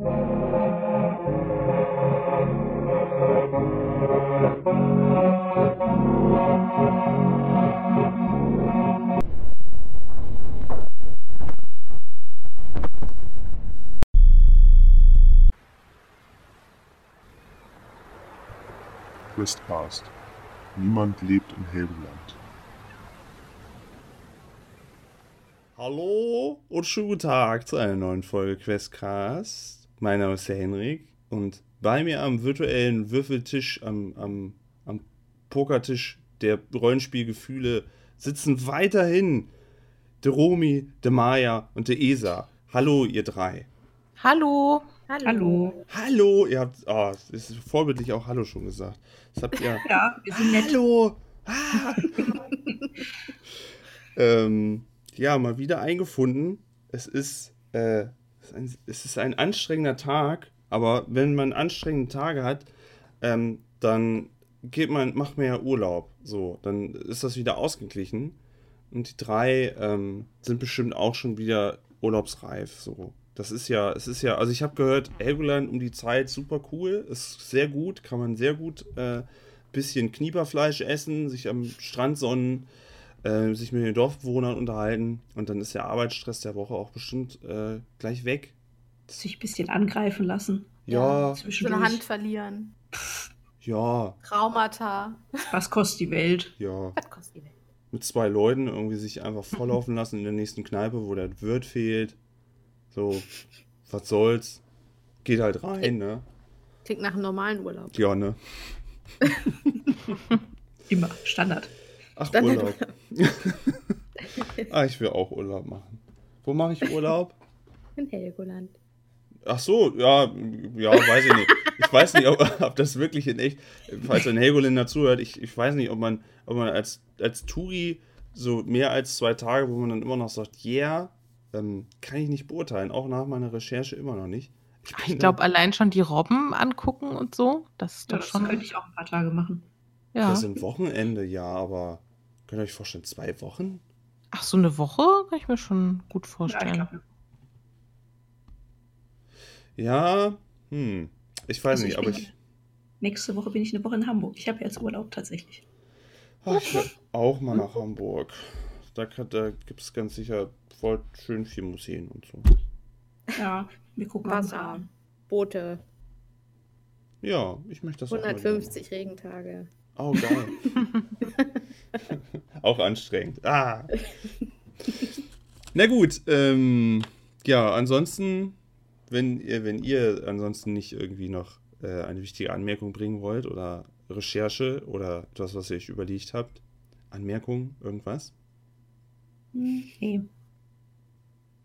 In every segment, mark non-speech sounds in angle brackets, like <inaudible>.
Questcast. Niemand lebt in Helgoland. Hallo und schönen Tag zu einer neuen Folge Questcast. Mein Name ist der Henrik und bei mir am virtuellen Würfeltisch, am, am, am Pokertisch der Rollenspielgefühle sitzen weiterhin der Romy, der Maya und der Esa. Hallo, ihr drei. Hallo. Hallo. Hallo, ihr habt, oh, es ist vorbildlich auch Hallo schon gesagt. Das habt ihr. <laughs> Ja, wir sind nett. Hallo. Ah. <laughs> ähm, ja, mal wieder eingefunden. Es ist, äh, es ist ein, es ist ein anstrengender Tag, aber wenn man anstrengende Tage hat, ähm, dann geht man, macht man ja Urlaub. So, dann ist das wieder ausgeglichen. Und die drei ähm, sind bestimmt auch schon wieder urlaubsreif. So. Das ist ja, es ist ja, also ich habe gehört, Helgoland um die Zeit super cool, ist sehr gut, kann man sehr gut äh, bisschen Knieperfleisch essen, sich am Strand sonnen, äh, sich mit den Dorfbewohnern unterhalten und dann ist der Arbeitsstress der Woche auch bestimmt äh, gleich weg. Sich ein bisschen angreifen lassen. Ja, So eine Hand verlieren. ja, Traumata. Was kostet die Welt? ja. Was kostet die Welt? Mit zwei Leuten irgendwie sich einfach volllaufen lassen in der nächsten Kneipe, wo der Wirt fehlt. So, was soll's? Geht halt rein, ne? Klingt nach einem normalen Urlaub. Ja, ne? <laughs> Immer. Standard. Ach, Standard- Urlaub. <laughs> ah, ich will auch Urlaub machen. Wo mache ich Urlaub? In Helgoland. Ach so, ja, ja, weiß ich nicht. Ich weiß nicht, ob, ob das wirklich in echt, falls ein Helgoländer zuhört, ich, ich weiß nicht, ob man, ob man als, als Touri so mehr als zwei Tage, wo man dann immer noch sagt, yeah, ähm, kann ich nicht beurteilen, auch nach meiner Recherche immer noch nicht. Ich bin glaube, allein schon die Robben angucken und so, das ist Ja, doch das schon. könnte ich auch ein paar Tage machen. Ja. Das sind Wochenende, ja, aber könnt ihr euch vorstellen, zwei Wochen? Ach, so eine Woche kann ich mir schon gut vorstellen. Ja, hm, ich weiß Also nicht, ich aber ich, Nächste Woche bin ich eine Woche in Hamburg. Ich habe jetzt Urlaub tatsächlich. ach, ich will auch mal nach Hamburg. Da, kann- da gibt es ganz sicher voll schön viel Museen und so. Ja, wir gucken mal. Wasser. Boote. Ja, ich möchte das auch mal wieder 150 Regentage. Oh, geil. <laughs> <laughs> Auch anstrengend. Ah. Na gut, ähm, ja, ansonsten, wenn ihr, wenn ihr ansonsten nicht irgendwie noch äh, eine wichtige Anmerkung bringen wollt oder Recherche oder das, was ihr euch überlegt habt, Anmerkung, irgendwas, Nee.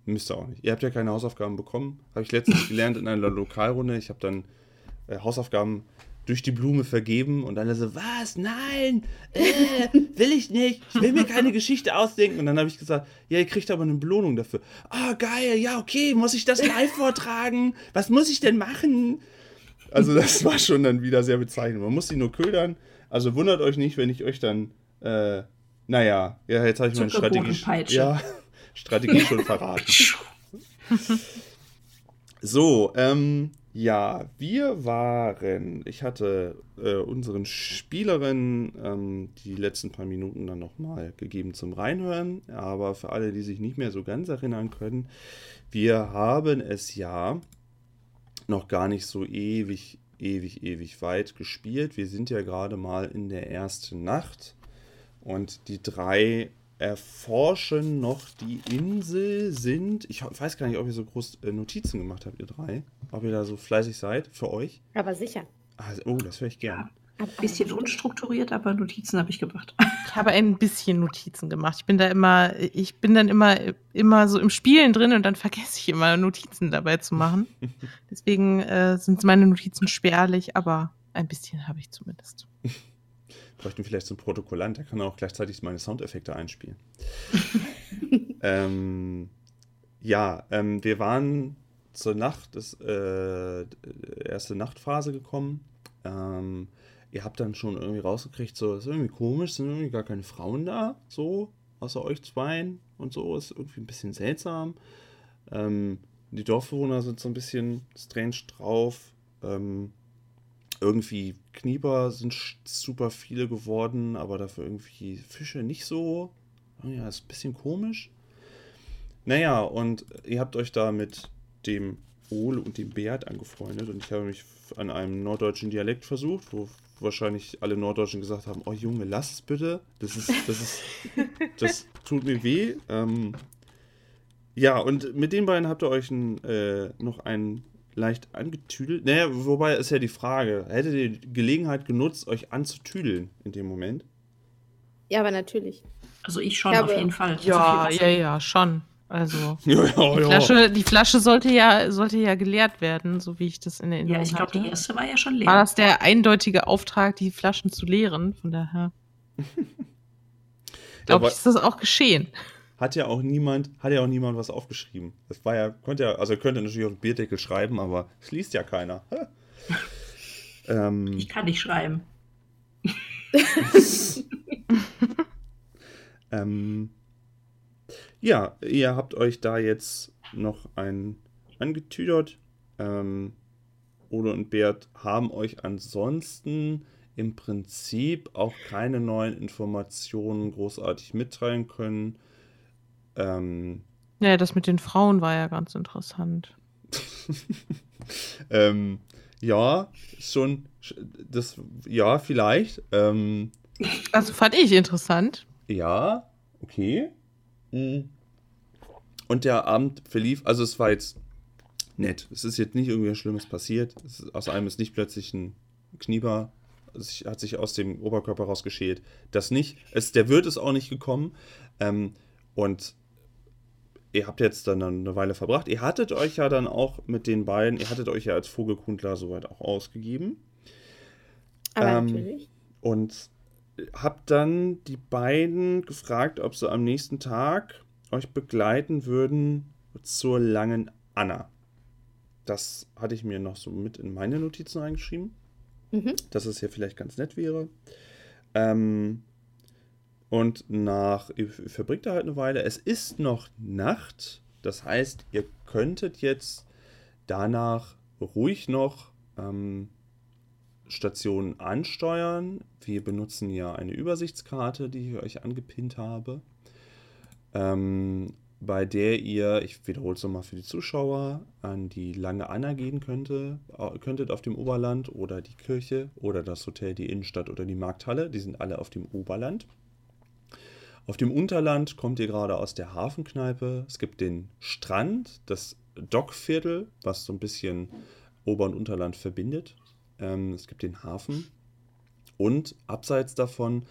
müsst ihr auch nicht. Ihr habt ja keine Hausaufgaben bekommen. Habe ich letztens gelernt in einer Lokalrunde. Ich habe dann äh, Hausaufgaben durch die Blume vergeben und alle so, was? Nein, äh, will ich nicht. Ich will mir keine Geschichte ausdenken. Und dann habe ich gesagt, ja, ihr kriegt aber eine Belohnung dafür. Ah, geil, ja, okay, muss ich das live vortragen? Was muss ich denn machen? Also das war schon dann wieder sehr bezeichnend. Man muss sie nur ködern. Also wundert euch nicht, wenn ich euch dann, äh, naja, ja, jetzt habe ich meine Strategie, ja, Strategie schon verraten. <laughs> So, ähm, ja, wir waren, ich hatte äh, unseren Spielerinnen ähm, die letzten paar Minuten dann nochmal gegeben zum Reinhören, aber für alle, die sich nicht mehr so ganz erinnern können, wir haben es ja noch gar nicht so ewig, ewig, ewig weit gespielt. Wir sind ja gerade mal in der ersten Nacht und die drei erforschen noch die Insel, sind. Ich weiß gar nicht, ob ihr so groß äh, Notizen gemacht habt, ihr drei. Ob ihr da so fleißig seid für euch. Aber sicher. Also, oh, das höre ich gern. Ein bisschen unstrukturiert, aber Notizen habe ich gemacht. Ich habe ein bisschen Notizen gemacht. Ich bin da immer, ich bin dann immer, immer so im Spielen drin und dann vergesse ich immer Notizen dabei zu machen. <laughs> Deswegen äh, sind meine Notizen spärlich, aber ein bisschen habe ich zumindest. <laughs> Bräuchten vielleicht so einen Protokollant, der kann auch gleichzeitig meine Soundeffekte einspielen. <laughs> ähm, ja, ähm, wir waren zur Nacht, das, äh, erste Nachtphase gekommen. Ähm, ihr habt dann schon irgendwie rausgekriegt, so, ist irgendwie komisch, sind irgendwie gar keine Frauen da, so, außer euch zweien und so, ist irgendwie ein bisschen seltsam. Ähm, die Dorfbewohner sind so ein bisschen strange drauf. Ähm, irgendwie Knieper sind super viele geworden, aber dafür irgendwie Fische nicht so. Ja, ist ein bisschen komisch. Naja, und ihr habt euch da mit dem Ole und dem Bert angefreundet und ich habe mich an einem norddeutschen Dialekt versucht, wo wahrscheinlich alle Norddeutschen gesagt haben, oh Junge, lass es bitte. Das ist, das ist, <laughs> das tut mir weh. Ähm, ja, und mit den beiden habt ihr euch ein, äh, noch einen leicht angetüdelt. Naja, wobei ist ja die Frage, hättet ihr die Gelegenheit genutzt, euch anzutüdeln in dem Moment? Ja, aber natürlich. Also ich schon Ich auf jeden Fall. Ja, ja, ja, schon. Also. <laughs> Ja, ja, Die Flasche, die Flasche sollte ja, sollte ja geleert werden, so wie ich das in Ja, Erinnerung ich glaube, die erste war ja schon leer. War das der eindeutige Auftrag, die Flaschen zu leeren? Von daher <laughs> glaube ich, ist das auch geschehen. Hat ja auch niemand, hat ja auch niemand was aufgeschrieben. Das war ja, konnte ja, also ihr könnte natürlich auf den Bierdeckel schreiben, aber es liest ja keiner. <laughs> ähm, Ich kann nicht schreiben. <laughs> ähm, ja, ihr habt euch da jetzt noch ein angetüdert. Ähm, Ole und Bert haben euch ansonsten im Prinzip auch keine neuen Informationen großartig mitteilen können. Ähm, Ja, das mit den Frauen war ja ganz interessant. <laughs> ähm, ja, schon, das, ja, vielleicht. Ähm, Also fand ich interessant. ja, okay. Mhm. Und der Abend verlief, also es war jetzt nett. Es ist jetzt nicht irgendwie was Schlimmes passiert. Es ist, aus einem ist nicht plötzlich ein Knieper, es hat sich aus dem Oberkörper rausgeschält. Das nicht. Es, der Wirt ist auch nicht gekommen. Ähm, und ihr habt jetzt dann eine Weile verbracht. Ihr hattet euch ja dann auch mit den beiden, ihr hattet euch ja als Vogelkundler soweit auch ausgegeben. Aber Ähm, natürlich. Und hab dann die beiden gefragt, ob sie am nächsten Tag euch begleiten würden zur langen Anna. Das hatte ich mir noch so mit in meine Notizen reingeschrieben, Mhm. dass es hier vielleicht ganz nett wäre. Ähm, und nach, ihr verbringt da halt eine Weile. Es ist noch Nacht, das heißt, ihr könntet jetzt danach ruhig noch ähm, Stationen ansteuern. Wir benutzen ja eine Übersichtskarte, die ich euch angepinnt habe, ähm, bei der ihr, ich wiederhole es nochmal für die Zuschauer, an die Lange Anna gehen könnte, könntet auf dem Oberland oder die Kirche oder das Hotel, die Innenstadt oder die Markthalle. Die sind alle auf dem Oberland. Auf dem Unterland kommt ihr gerade aus der Hafenkneipe. Es gibt den Strand, das Dockviertel, was so ein bisschen Ober- und Unterland verbindet. Ähm, es gibt den Hafen. Und abseits davon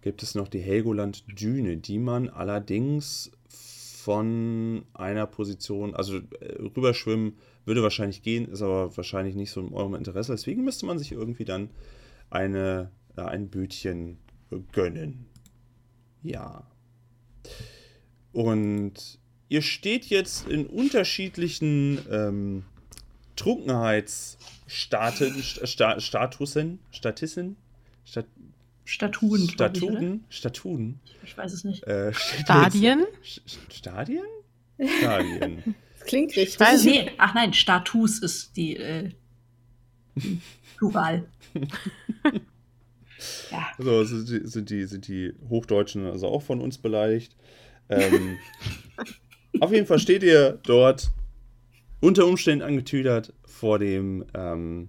gibt es noch die Helgoland-Düne, die man allerdings von einer Position, also äh, rüberschwimmen würde wahrscheinlich gehen, ist aber wahrscheinlich nicht so in eurem Interesse. Deswegen müsste man sich irgendwie dann eine, äh, ein Bötchen gönnen. Ja. Und ihr steht jetzt in unterschiedlichen ähm, Trunkenheitsstaten, Sta Statusen, Statissen, Stat Statuen, glaub ich? Statuten, Statuten, Ich weiß es nicht. äh, Stadien? St- Stadien? Stadien. <laughs> Das klingt richtig. weiß Nee, ach nein, Status ist die äh, Plural. <laughs> ja, So sind die, sind, die, sind die Hochdeutschen also auch von uns beleidigt. Ähm, <laughs> auf jeden Fall steht ihr dort unter Umständen angetüdert vor dem. Ähm,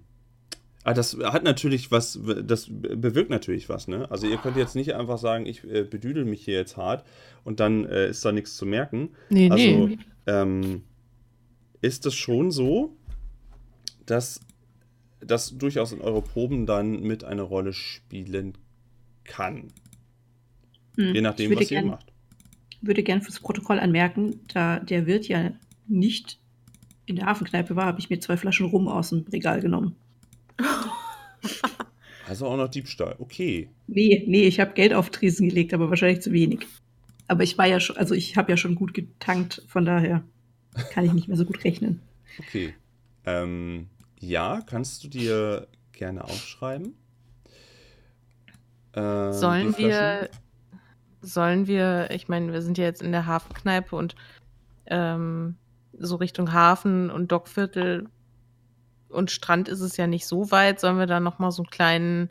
ah, das hat natürlich was, das bewirkt natürlich was, ne? Also ihr könnt jetzt nicht einfach sagen, ich äh, bedüdel mich hier jetzt hart und dann äh, ist da nichts zu merken. Nee, Also nee. ähm, ist es schon so, dass das durchaus in eure Proben dann mit eine Rolle spielen kann. hm. Je nachdem, ich was ihr gern, macht. würde gern fürs Protokoll anmerken, da der Wirt ja nicht in der Hafenkneipe war, habe ich mir zwei Flaschen Rum aus dem Regal genommen. <laughs> Also auch noch Diebstahl. Okay. Nee, nee, ich habe Geld auf Tresen gelegt, aber wahrscheinlich zu wenig. Aber ich war ja schon, also ich habe ja schon gut getankt, von daher kann ich nicht mehr so gut rechnen. Okay. Ähm, ja, kannst du dir gerne aufschreiben. Äh, die Sollen wir, sollen wir, ich meine, wir sind ja jetzt in der Hafenkneipe und ähm, so Richtung Hafen und Dockviertel und Strand ist es ja nicht so weit. Sollen wir da nochmal so einen kleinen,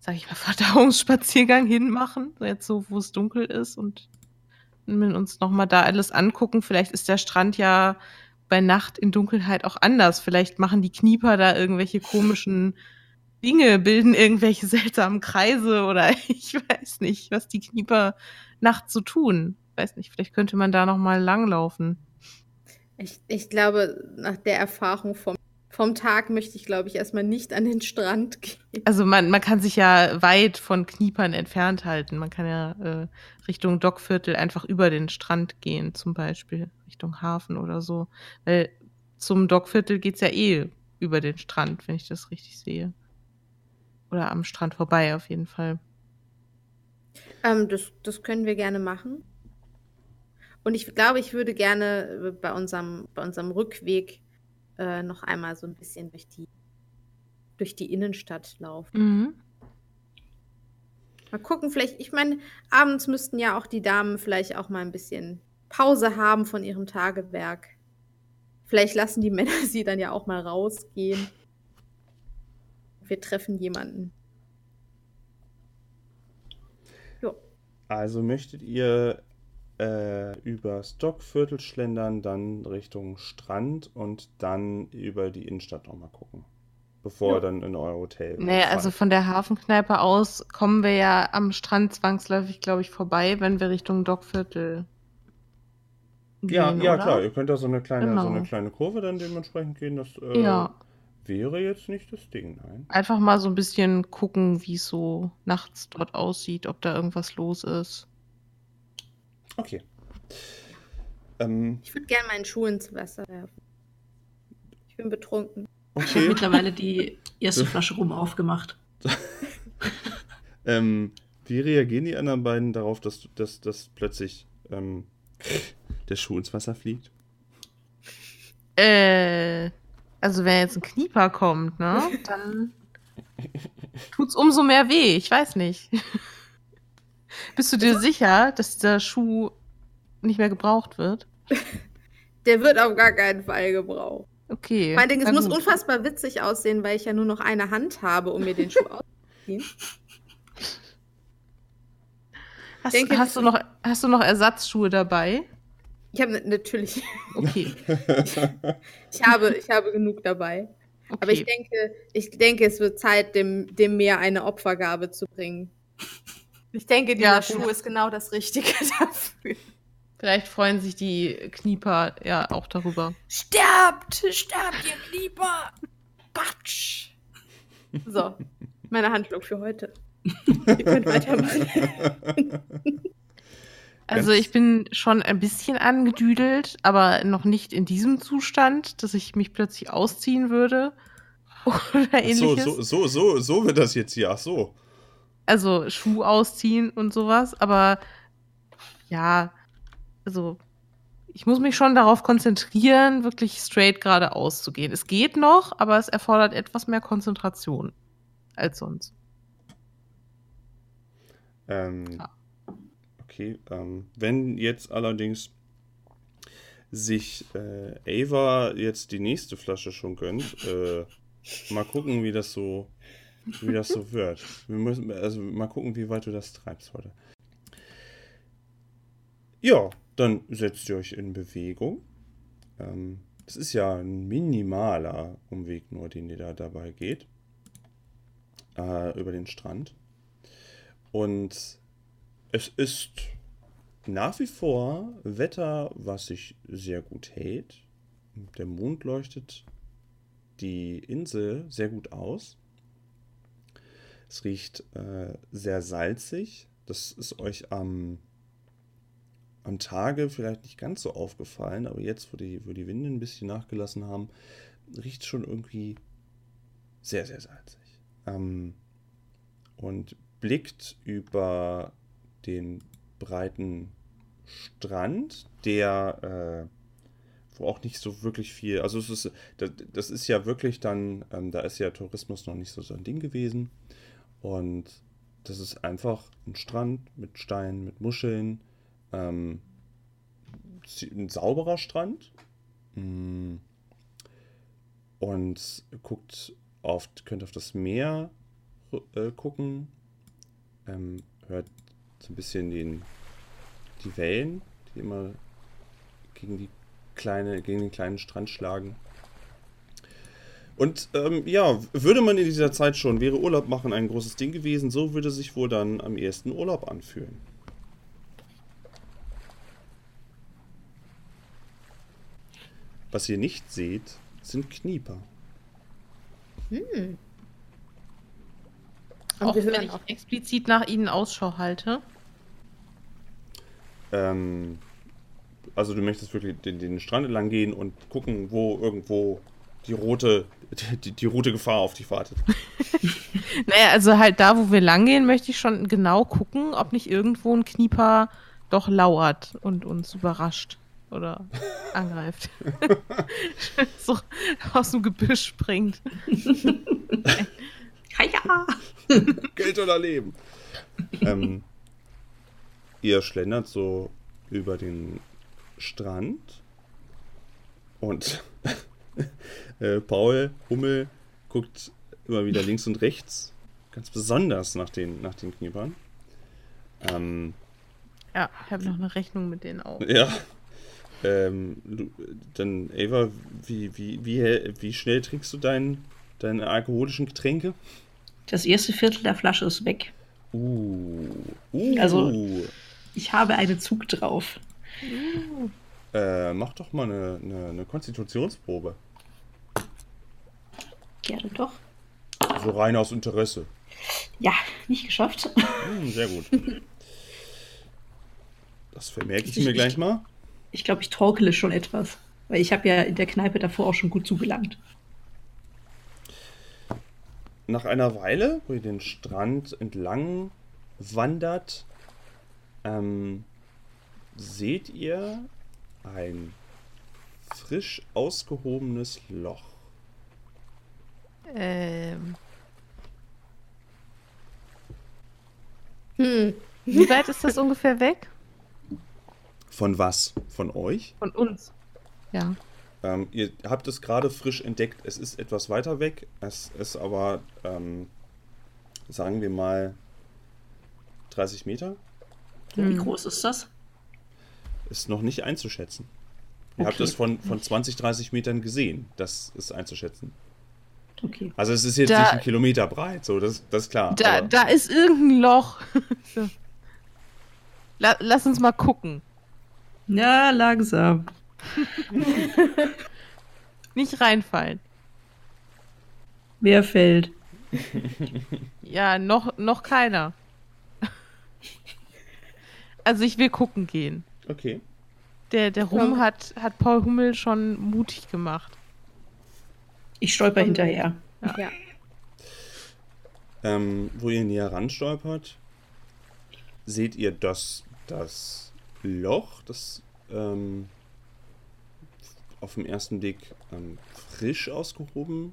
sag ich mal, <laughs> Verdauungsspaziergang hinmachen? Jetzt so, wo es dunkel ist und uns nochmal da alles angucken. Vielleicht ist der Strand ja bei Nacht in Dunkelheit auch anders. Vielleicht machen die Knieper da irgendwelche komischen Dinge, bilden irgendwelche <laughs> seltsamen Kreise oder <laughs> ich weiß nicht, was die Knieper nachts so tun. Weiß nicht, vielleicht könnte man da nochmal langlaufen. Ich, ich glaube, nach der Erfahrung vom, vom Tag möchte ich, glaube ich, erstmal nicht an den Strand gehen. Also man, man kann sich ja weit von Kniepern entfernt halten. Man kann ja äh, Richtung Dockviertel einfach über den Strand gehen, zum Beispiel Richtung Hafen oder so. Weil zum Dockviertel geht's ja eh über den Strand, wenn ich das richtig sehe. Oder am Strand vorbei auf jeden Fall. Ähm, das, das können wir gerne machen. Und ich glaube, ich würde gerne äh, bei unserem, bei unserem Rückweg äh, noch einmal so ein bisschen durch die, durch die Innenstadt laufen. Mhm. Mal gucken, vielleicht, ich meine, abends müssten ja auch die Damen vielleicht auch mal ein bisschen Pause haben von ihrem Tagewerk. Vielleicht lassen die <laughs> Männer sie dann ja auch mal rausgehen. Wir treffen jemanden. Jo. Also möchtet ihr äh, über Stockviertel schlendern, dann Richtung Strand und dann über die Innenstadt nochmal gucken. Bevor Ja. dann in euer Hotel. Nee, also fahrt. von der Hafenkneipe aus kommen wir ja am Strand zwangsläufig, glaube ich, vorbei, wenn wir Richtung Dockviertel gehen. Ja, ja oder? klar, ihr könnt da so eine kleine, so eine Genau. kleine Kurve dann dementsprechend gehen. Das äh, Ja, wäre jetzt nicht das Ding, nein. einfach mal so ein bisschen gucken, wie es so nachts dort aussieht, ob da irgendwas los ist. Okay. Ähm, Ich würde gerne meinen Schuh ins Wasser werfen. Ich bin betrunken. Ich habe okay. mittlerweile die erste Flasche rum aufgemacht. <laughs> ähm, wie reagieren die anderen beiden darauf, dass, du- dass, dass plötzlich ähm, der Schuh ins Wasser fliegt? Äh, also wenn jetzt ein Knieper kommt, ne, dann tut's umso mehr weh. Ich weiß nicht. Bist du dir sicher, dass der Schuh nicht mehr gebraucht wird? <laughs> Der wird auf gar keinen Fall gebraucht. Okay. Mein Ding, es muss gut. unfassbar witzig aussehen, weil ich ja nur noch eine Hand habe, um mir den Schuh <laughs> auszuziehen. Hast, denke, hast, du noch, hast du noch Ersatzschuhe dabei? Ich habe natürlich, Okay. <laughs> ich habe, ich habe genug dabei. okay. Aber ich denke, ich denke, es wird Zeit, dem, dem Meer eine Opfergabe zu bringen. Ich denke, dieser Ja, Schuh ist genau das Richtige <laughs> dafür. Vielleicht freuen sich die Knieper ja auch darüber. Sterbt! Sterbt, ihr Lieber! Batsch! So, meine Handlung für heute. Ihr könnt weitermachen. <laughs> Also ich bin schon ein bisschen angedüdelt, aber noch nicht in diesem Zustand, dass ich mich plötzlich ausziehen würde <laughs> oder so, ähnliches. so, so, so, so wird das jetzt hier. Ach so. Also Schuh ausziehen und sowas, aber ja, also ich muss mich schon darauf konzentrieren, wirklich straight geradeaus zu gehen. Es geht noch, aber es erfordert etwas mehr Konzentration als sonst. Ähm, Ja. Okay, ähm, wenn jetzt allerdings sich äh, Ava jetzt die nächste Flasche schon gönnt, äh, mal gucken, wie das so, wie das so wird. Wir müssen, also mal gucken, wie weit du das treibst heute. Ja, dann setzt ihr euch in Bewegung. Ähm, das ist ja ein minimaler Umweg nur, den ihr da dabei geht. Äh, über den Strand. Und es ist nach wie vor Wetter, was sich sehr gut hält. Der Mond leuchtet die Insel sehr gut aus. Es riecht äh, sehr salzig. Das ist euch am, am Tage vielleicht nicht ganz so aufgefallen, aber jetzt, wo die, wo die Winde ein bisschen nachgelassen haben, riecht schon irgendwie sehr, sehr salzig. Ähm, und blickt über den breiten Strand, der äh, wo auch nicht so wirklich viel, also es ist, das, das ist ja wirklich dann, ähm, da ist ja Tourismus noch nicht so so ein Ding gewesen und das ist einfach ein Strand mit Steinen, mit Muscheln, ähm, ein sauberer Strand, Mm. Und guckt auf, könnt auf das Meer äh, gucken. Ähm, hört so ein bisschen den, die Wellen, die immer gegen die kleine, gegen den kleinen Strand schlagen. Und ähm, ja, würde man in dieser Zeit schon, wäre Urlaub machen ein großes Ding gewesen, so würde sich wohl dann am ehesten Urlaub anfühlen. Was ihr nicht seht, sind Knieper. Hm. Und Auch wir wenn hören ich auch. explizit nach ihnen Ausschau halte. Ähm, also du möchtest wirklich den, den Strand entlang gehen und gucken, wo irgendwo die rote, die, die rote Gefahr auf dich wartet. <laughs> Naja, also halt da, wo wir langgehen, möchte ich schon genau gucken, ob nicht irgendwo ein Knieper doch lauert und uns überrascht oder <laughs> angreift. <laughs> so aus dem Gebüsch springt. Ja. Geld oder Leben. ähm, ihr schlendert so über den Strand und <laughs> äh, Paul Hummel guckt immer wieder links und rechts, ganz besonders nach den, nach den Kniepern. Ähm, Ja, ich habe noch eine Rechnung mit denen auch. ja. Ähm, du, dann, Ava, wie, wie, wie, wie schnell trinkst du dein, deine alkoholischen Getränke? Das erste Viertel der Flasche ist weg. Uh, uh. Also- Ich habe einen Zug drauf. Äh, mach doch mal eine, eine, eine Konstitutionsprobe. Gerne doch. So rein aus Interesse. Ja, nicht geschafft. Hm, sehr gut. Das vermerke ich mir gleich mal. Ich glaube, ich torkele schon etwas. Weil ich habe ja in der Kneipe davor auch schon gut zugelangt. Nach einer Weile, wo ihr den Strand entlang wandert, ähm, seht ihr ein frisch ausgehobenes Loch. Ähm, Hm. wie weit ist das ungefähr weg? Von was? Von euch? Von uns. Ja. Ähm, ihr habt es gerade frisch entdeckt. Es ist etwas weiter weg. Es ist aber, ähm, sagen wir mal, 30 Meter. Wie Hm. groß ist das? Ist noch nicht einzuschätzen. Ihr habt Okay. es von, von 20, 30 Metern gesehen. Das ist einzuschätzen. Okay. Also es ist jetzt Da- nicht ein Kilometer breit, so das, das ist klar. Da, da ist irgendein Loch. <laughs> So. La, lass uns mal gucken. Ja, langsam. <laughs> Nicht reinfallen. Wer fällt? <laughs> Ja, noch, noch keiner. Also ich will gucken gehen. Okay. Der, der Rum hat, hat Paul Hummel schon mutig gemacht. Ich stolper hinterher. Ja. Ähm, wo ihr näher ran stolpert, seht ihr, dass das Loch, das ähm, auf den ersten Blick ähm, frisch ausgehoben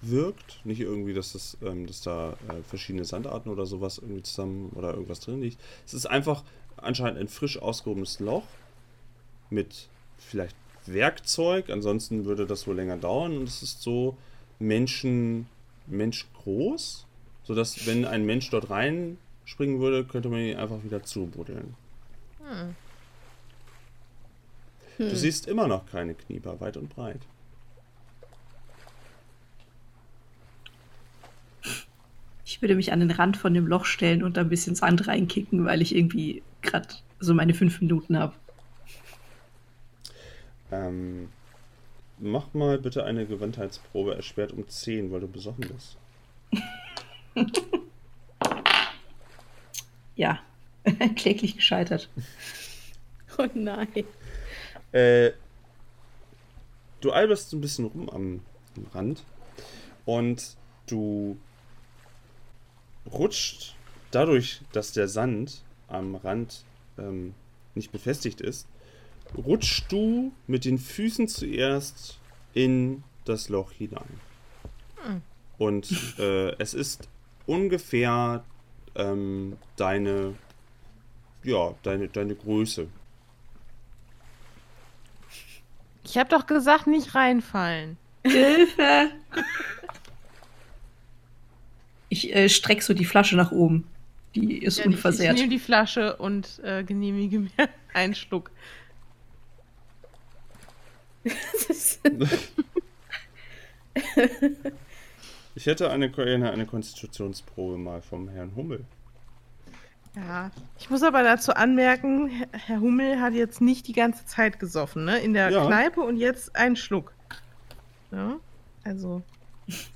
wirkt. Nicht irgendwie, dass, das, ähm, dass da äh, verschiedene Sandarten oder sowas irgendwie zusammen oder irgendwas drin liegt. Es ist einfach anscheinend ein frisch ausgehobenes Loch mit vielleicht Werkzeug. Ansonsten würde das wohl länger dauern. Und es ist so Menschen, menschgroß, sodass, wenn ein Mensch dort reinspringen würde, könnte man ihn einfach wieder zubuddeln. Hm. Du siehst immer noch keine Knieper, weit und breit. Ich würde mich an den Rand von dem Loch stellen und da ein bisschen Sand reinkicken, weil ich irgendwie gerade so meine fünf Minuten habe. Ähm, mach mal bitte eine Gewandheitsprobe, erschwert um 10, weil du besoffen bist. <laughs> Ja, <laughs> kläglich gescheitert. <laughs> Oh nein. Äh, du alberst ein bisschen rum am, am Rand und du rutscht dadurch, dass der Sand am Rand ähm, nicht befestigt ist, rutschst du mit den Füßen zuerst in das Loch hinein. Hm. Und äh, es ist ungefähr ähm, deine, ja, deine, deine Größe. Ich habe doch gesagt, nicht reinfallen. Hilfe! Ich äh, strecke so die Flasche nach oben. Die ist Ja, ich- Ich unversehrt. nehme die Flasche und äh, genehmige mir einen Schluck. Ich hätte eine, eine, Konstitutionsprobe mal vom Herrn Hummel. Ja. Ich muss aber dazu anmerken, Herr- Hummel hat jetzt nicht die ganze Zeit gesoffen, ne? In der Ja. Kneipe und jetzt einen Schluck. Ja? Also,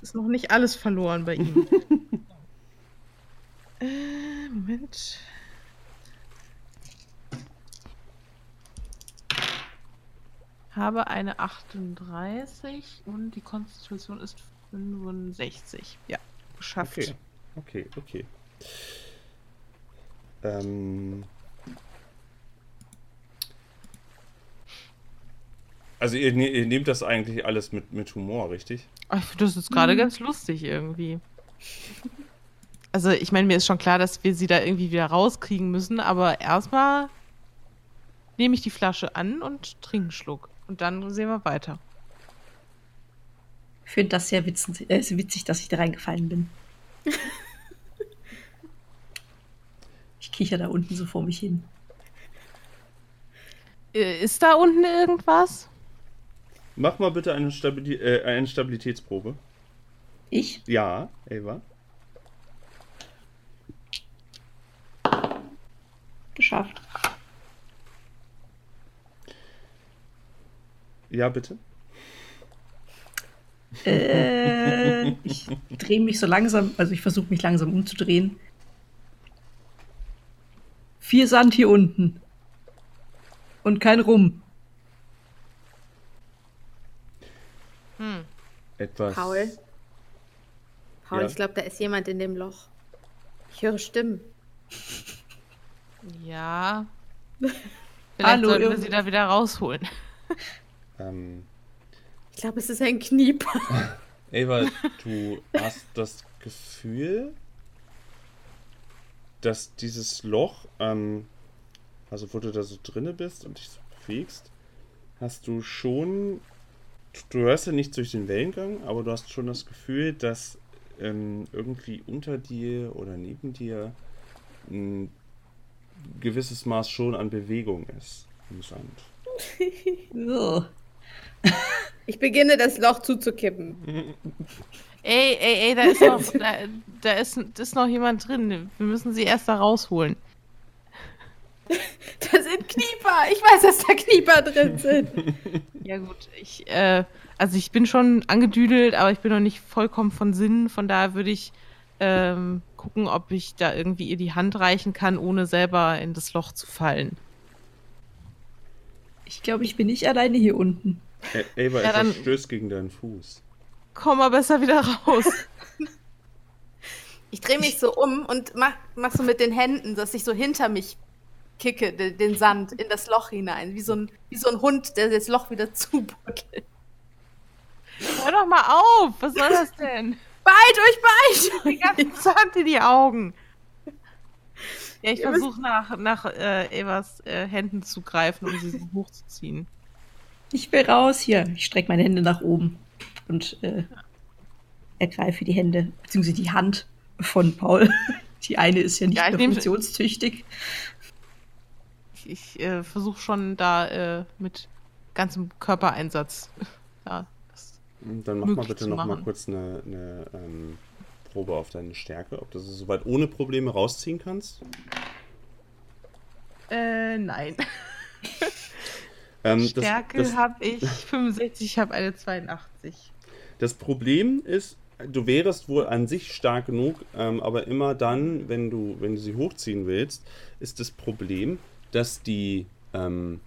ist noch nicht alles verloren bei ihm. <laughs> äh, Moment. Habe eine 38 und die Konstitution ist 65. Ja, geschafft. Okay, okay, okay. Ähm. Also ihr, ne- ihr nehmt das eigentlich alles mit, mit Humor, richtig? Ich finde das jetzt gerade ganz lustig irgendwie. Also, ich meine, mir ist schon klar, dass wir sie da irgendwie wieder rauskriegen müssen, aber erstmal nehme ich die Flasche an und trinke einen Schluck. Und dann sehen wir weiter. Ich finde das sehr witzend, äh, witzig, dass ich da reingefallen bin. <laughs> ich kicher da unten so vor mich hin. Äh, Ist da unten irgendwas? Mach mal bitte eine, Stabili äh, eine Stabilitätsprobe. Ich? Ja, Ava. Geschafft. Ja, bitte. Äh, <laughs> ich drehe mich so langsam, also ich versuche mich langsam umzudrehen. Viel Sand hier unten. Und kein Rum. Hm. Etwas. Paul. Paul, Ja. ich glaube, da ist jemand in dem Loch. Ich höre Stimmen. Ja. <laughs> Vielleicht Hallo, sollten wir sie da wieder rausholen. <laughs> Ähm, Ich glaube, es ist ein Knieper. Ava, <laughs> du hast das Gefühl, dass dieses Loch, ähm, also wo du da so drinne bist und dich so bewegst, hast du schon, du hörst ja nicht durch den Wellengang, aber du hast schon das Gefühl, dass ähm, irgendwie unter dir oder neben dir ein gewisses Maß schon an Bewegung ist im Sand. <laughs> Ugh. <laughs> Ich beginne, das Loch zuzukippen. Ey, ey, ey, da ist noch, da, da ist, ist noch jemand drin. Wir müssen sie erst da rausholen. <laughs> Da sind Knieper. Ich weiß, dass da Knieper drin sind. Ja gut, ich, äh, also ich bin schon angedüdelt, aber ich bin noch nicht vollkommen von Sinnen. Von daher würde ich ähm, gucken, ob ich da irgendwie ihr die Hand reichen kann, ohne selber in das Loch zu fallen. Ich glaube, ich bin nicht alleine hier unten. Ä- Ava, Ja, etwas dann- stößt gegen deinen Fuß. Komm mal besser wieder raus. Ich drehe mich so um und mach, mach so mit den Händen, dass ich so hinter mich kicke, den, den Sand in das Loch hinein. Wie so, ein, wie so ein Hund, der das Loch wieder <laughs> zubuddelt. Hör doch mal auf! Was soll das denn? Beeilt euch, beeilt Die euch! ganze Sand in die Augen. Ja, ich versuche nach, nach äh, Evas äh, Händen zu greifen, um sie so hochzuziehen. Ich will raus hier. Ich strecke meine Hände nach oben und äh, ergreife die Hände, beziehungsweise die Hand von Paul. <laughs> Die eine ist ja nicht Ja, ich mehr nehm- funktionstüchtig. Ich, ich äh, versuche schon da äh, mit ganzem Körpereinsatz. <laughs> Ja, das, Dann mach mal bitte noch mal machen. kurz eine, eine ähm, Probe auf deine Stärke, ob du sie soweit ohne Probleme rausziehen kannst. äh, nein. <laughs> Ähm, das, Stärke habe ich 65, ich habe eine 82. das Problem ist, du wärest wohl an sich stark genug, ähm, aber immer dann, wenn du, wenn du sie hochziehen willst, ist das Problem, dass die, ähm,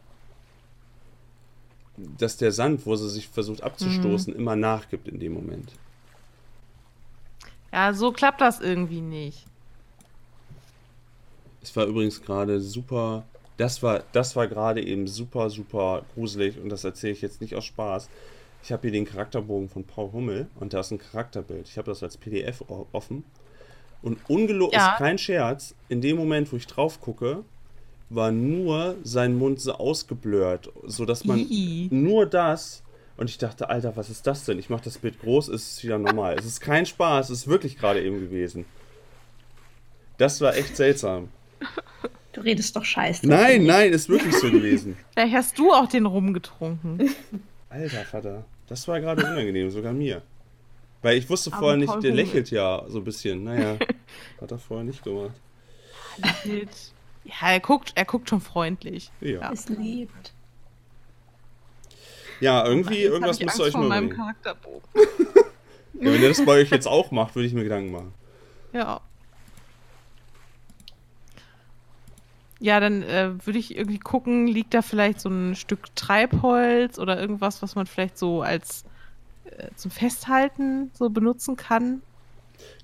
dass der Sand, wo sie sich versucht abzustoßen, immer nachgibt in dem Moment. Ja, so klappt das irgendwie nicht. Es war übrigens gerade super. Das war, das war gerade eben super, super gruselig und das erzähle ich jetzt nicht aus Spaß. Ich habe hier den Charakterbogen von Paul Hummel und da ist ein Charakterbild. Ich habe das als PDF offen. Und ungelogen Ja. ist kein Scherz, in dem Moment, wo ich drauf gucke, war nur sein Mund so ausgeblurrt, sodass man Ih. nur das. Und ich dachte, Alter, was ist das denn? Ich mache das Bild groß, ist es wieder normal. es ist kein Spaß, es ist wirklich gerade eben gewesen. Das war echt seltsam. <laughs> Du redest doch scheiße. Nein, nein, ist wirklich so gewesen. <laughs> Vielleicht hast du auch den rumgetrunken. <laughs> Alter Vater, das war gerade unangenehm, sogar mir. Weil ich wusste Aber vorher nicht, der lächelt ja so ein bisschen. Naja, <laughs> hat er vorher nicht gemacht. Ja, er guckt, er guckt schon freundlich. Ja, Es lebt. ja irgendwie, Jetzt hab irgendwas ich müsst ihr euch nur meinem überlegen. Charakterbogen. Ja, wenn ihr das bei euch jetzt auch macht, würde ich mir Gedanken machen. Ja. Ja, dann äh, würde ich irgendwie gucken, liegt da vielleicht so ein Stück Treibholz oder irgendwas, was man vielleicht so als äh, zum Festhalten so benutzen kann.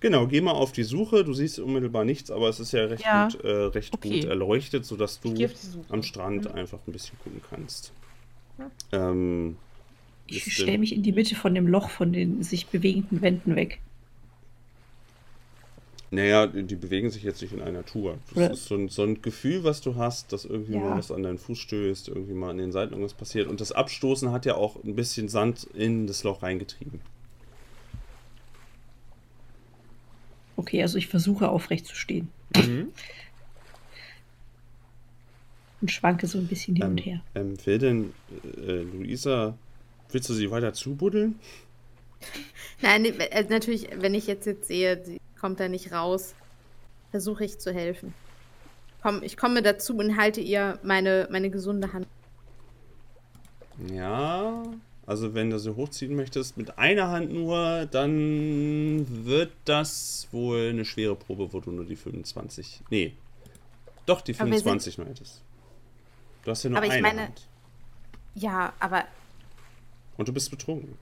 Genau, geh mal auf die Suche. Du siehst unmittelbar nichts, aber es ist ja recht Ja. gut, äh, recht Okay. gut erleuchtet, sodass du am Strand einfach ein bisschen gucken kannst. Ähm, Ich stelle mich in die Mitte von dem Loch von den sich bewegenden Wänden weg. Naja, die bewegen sich jetzt nicht in einer Tour. Das Oder- ist so ein, so ein Gefühl, was du hast, dass irgendwie Ja. mal was an deinen Fuß stößt, irgendwie mal an den Seiten irgendwas passiert. Und das Abstoßen hat ja auch ein bisschen Sand in das Loch reingetrieben. Okay, also ich versuche aufrecht zu stehen und schwanke so ein bisschen hin Ähm, und her. ähm, will denn äh, Luisa, willst du sie weiter zubuddeln? Nein, äh, natürlich, wenn ich jetzt, jetzt sehe, sie kommt da nicht raus, versuche ich zu helfen. Komm, ich komme dazu und halte ihr meine, meine gesunde Hand. Ja, also wenn du sie hochziehen möchtest mit einer Hand nur, dann wird das wohl eine schwere Probe, wo du nur die 25. Nee. Doch, die Aber wir sind- 25 nur hättest. Du hast ja nur Aber ich eine meine- Hand. Ja, aber Und du bist betrunken.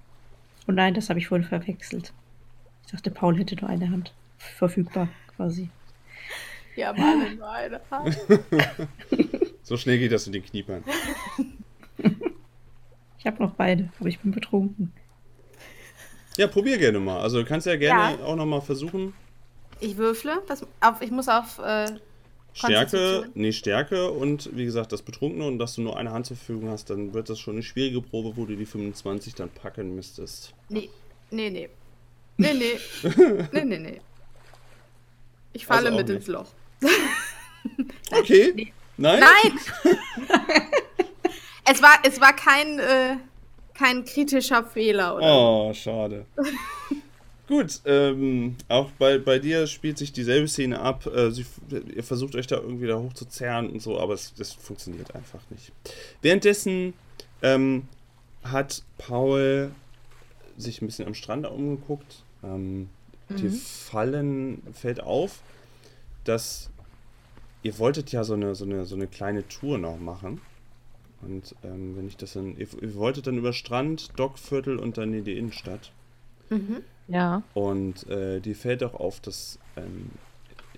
Oh nein, das habe ich vorhin verwechselt. Ich dachte, Paul hätte nur eine Hand verfügbar, quasi. ja, meine, meine. <laughs> So schnell geht das mit den Kniepern. <laughs> Ich habe noch beide, aber ich bin betrunken. Ja, probier gerne mal. Also du kannst ja gerne Ja. auch nochmal versuchen. Ich würfle. Was, auf, ich muss auf. Äh, Stärke, nee, Stärke und wie gesagt, das Betrunkene und dass du nur eine Hand zur Verfügung hast, dann wird das schon eine schwierige Probe, wo du die 25 dann packen müsstest. nee, nee, nee. Nee, nee. <laughs> nee, nee, nee. Ich falle Also mit nicht. ins Loch. <laughs> Okay. Nee. Nein? Nein! <laughs> es, war, es war kein, äh, kein kritischer Fehler, oder? Oh, schade. <laughs> Gut, ähm, auch bei, bei dir spielt sich dieselbe Szene ab. Äh, sie, ihr versucht euch da irgendwie da hoch zu zerren und so, aber es, das funktioniert einfach nicht. Währenddessen ähm, hat Paul sich ein bisschen am Strand umgeguckt. Ähm, Die Fallen fällt auf, dass ihr wolltet ja so eine, so eine, so eine kleine Tour noch machen. Und ähm, wenn ich das dann, ihr, ihr wolltet dann über Strand, Dockviertel und dann in die Innenstadt. Mhm. Ja. Und äh, die fällt auch auf, dass ähm,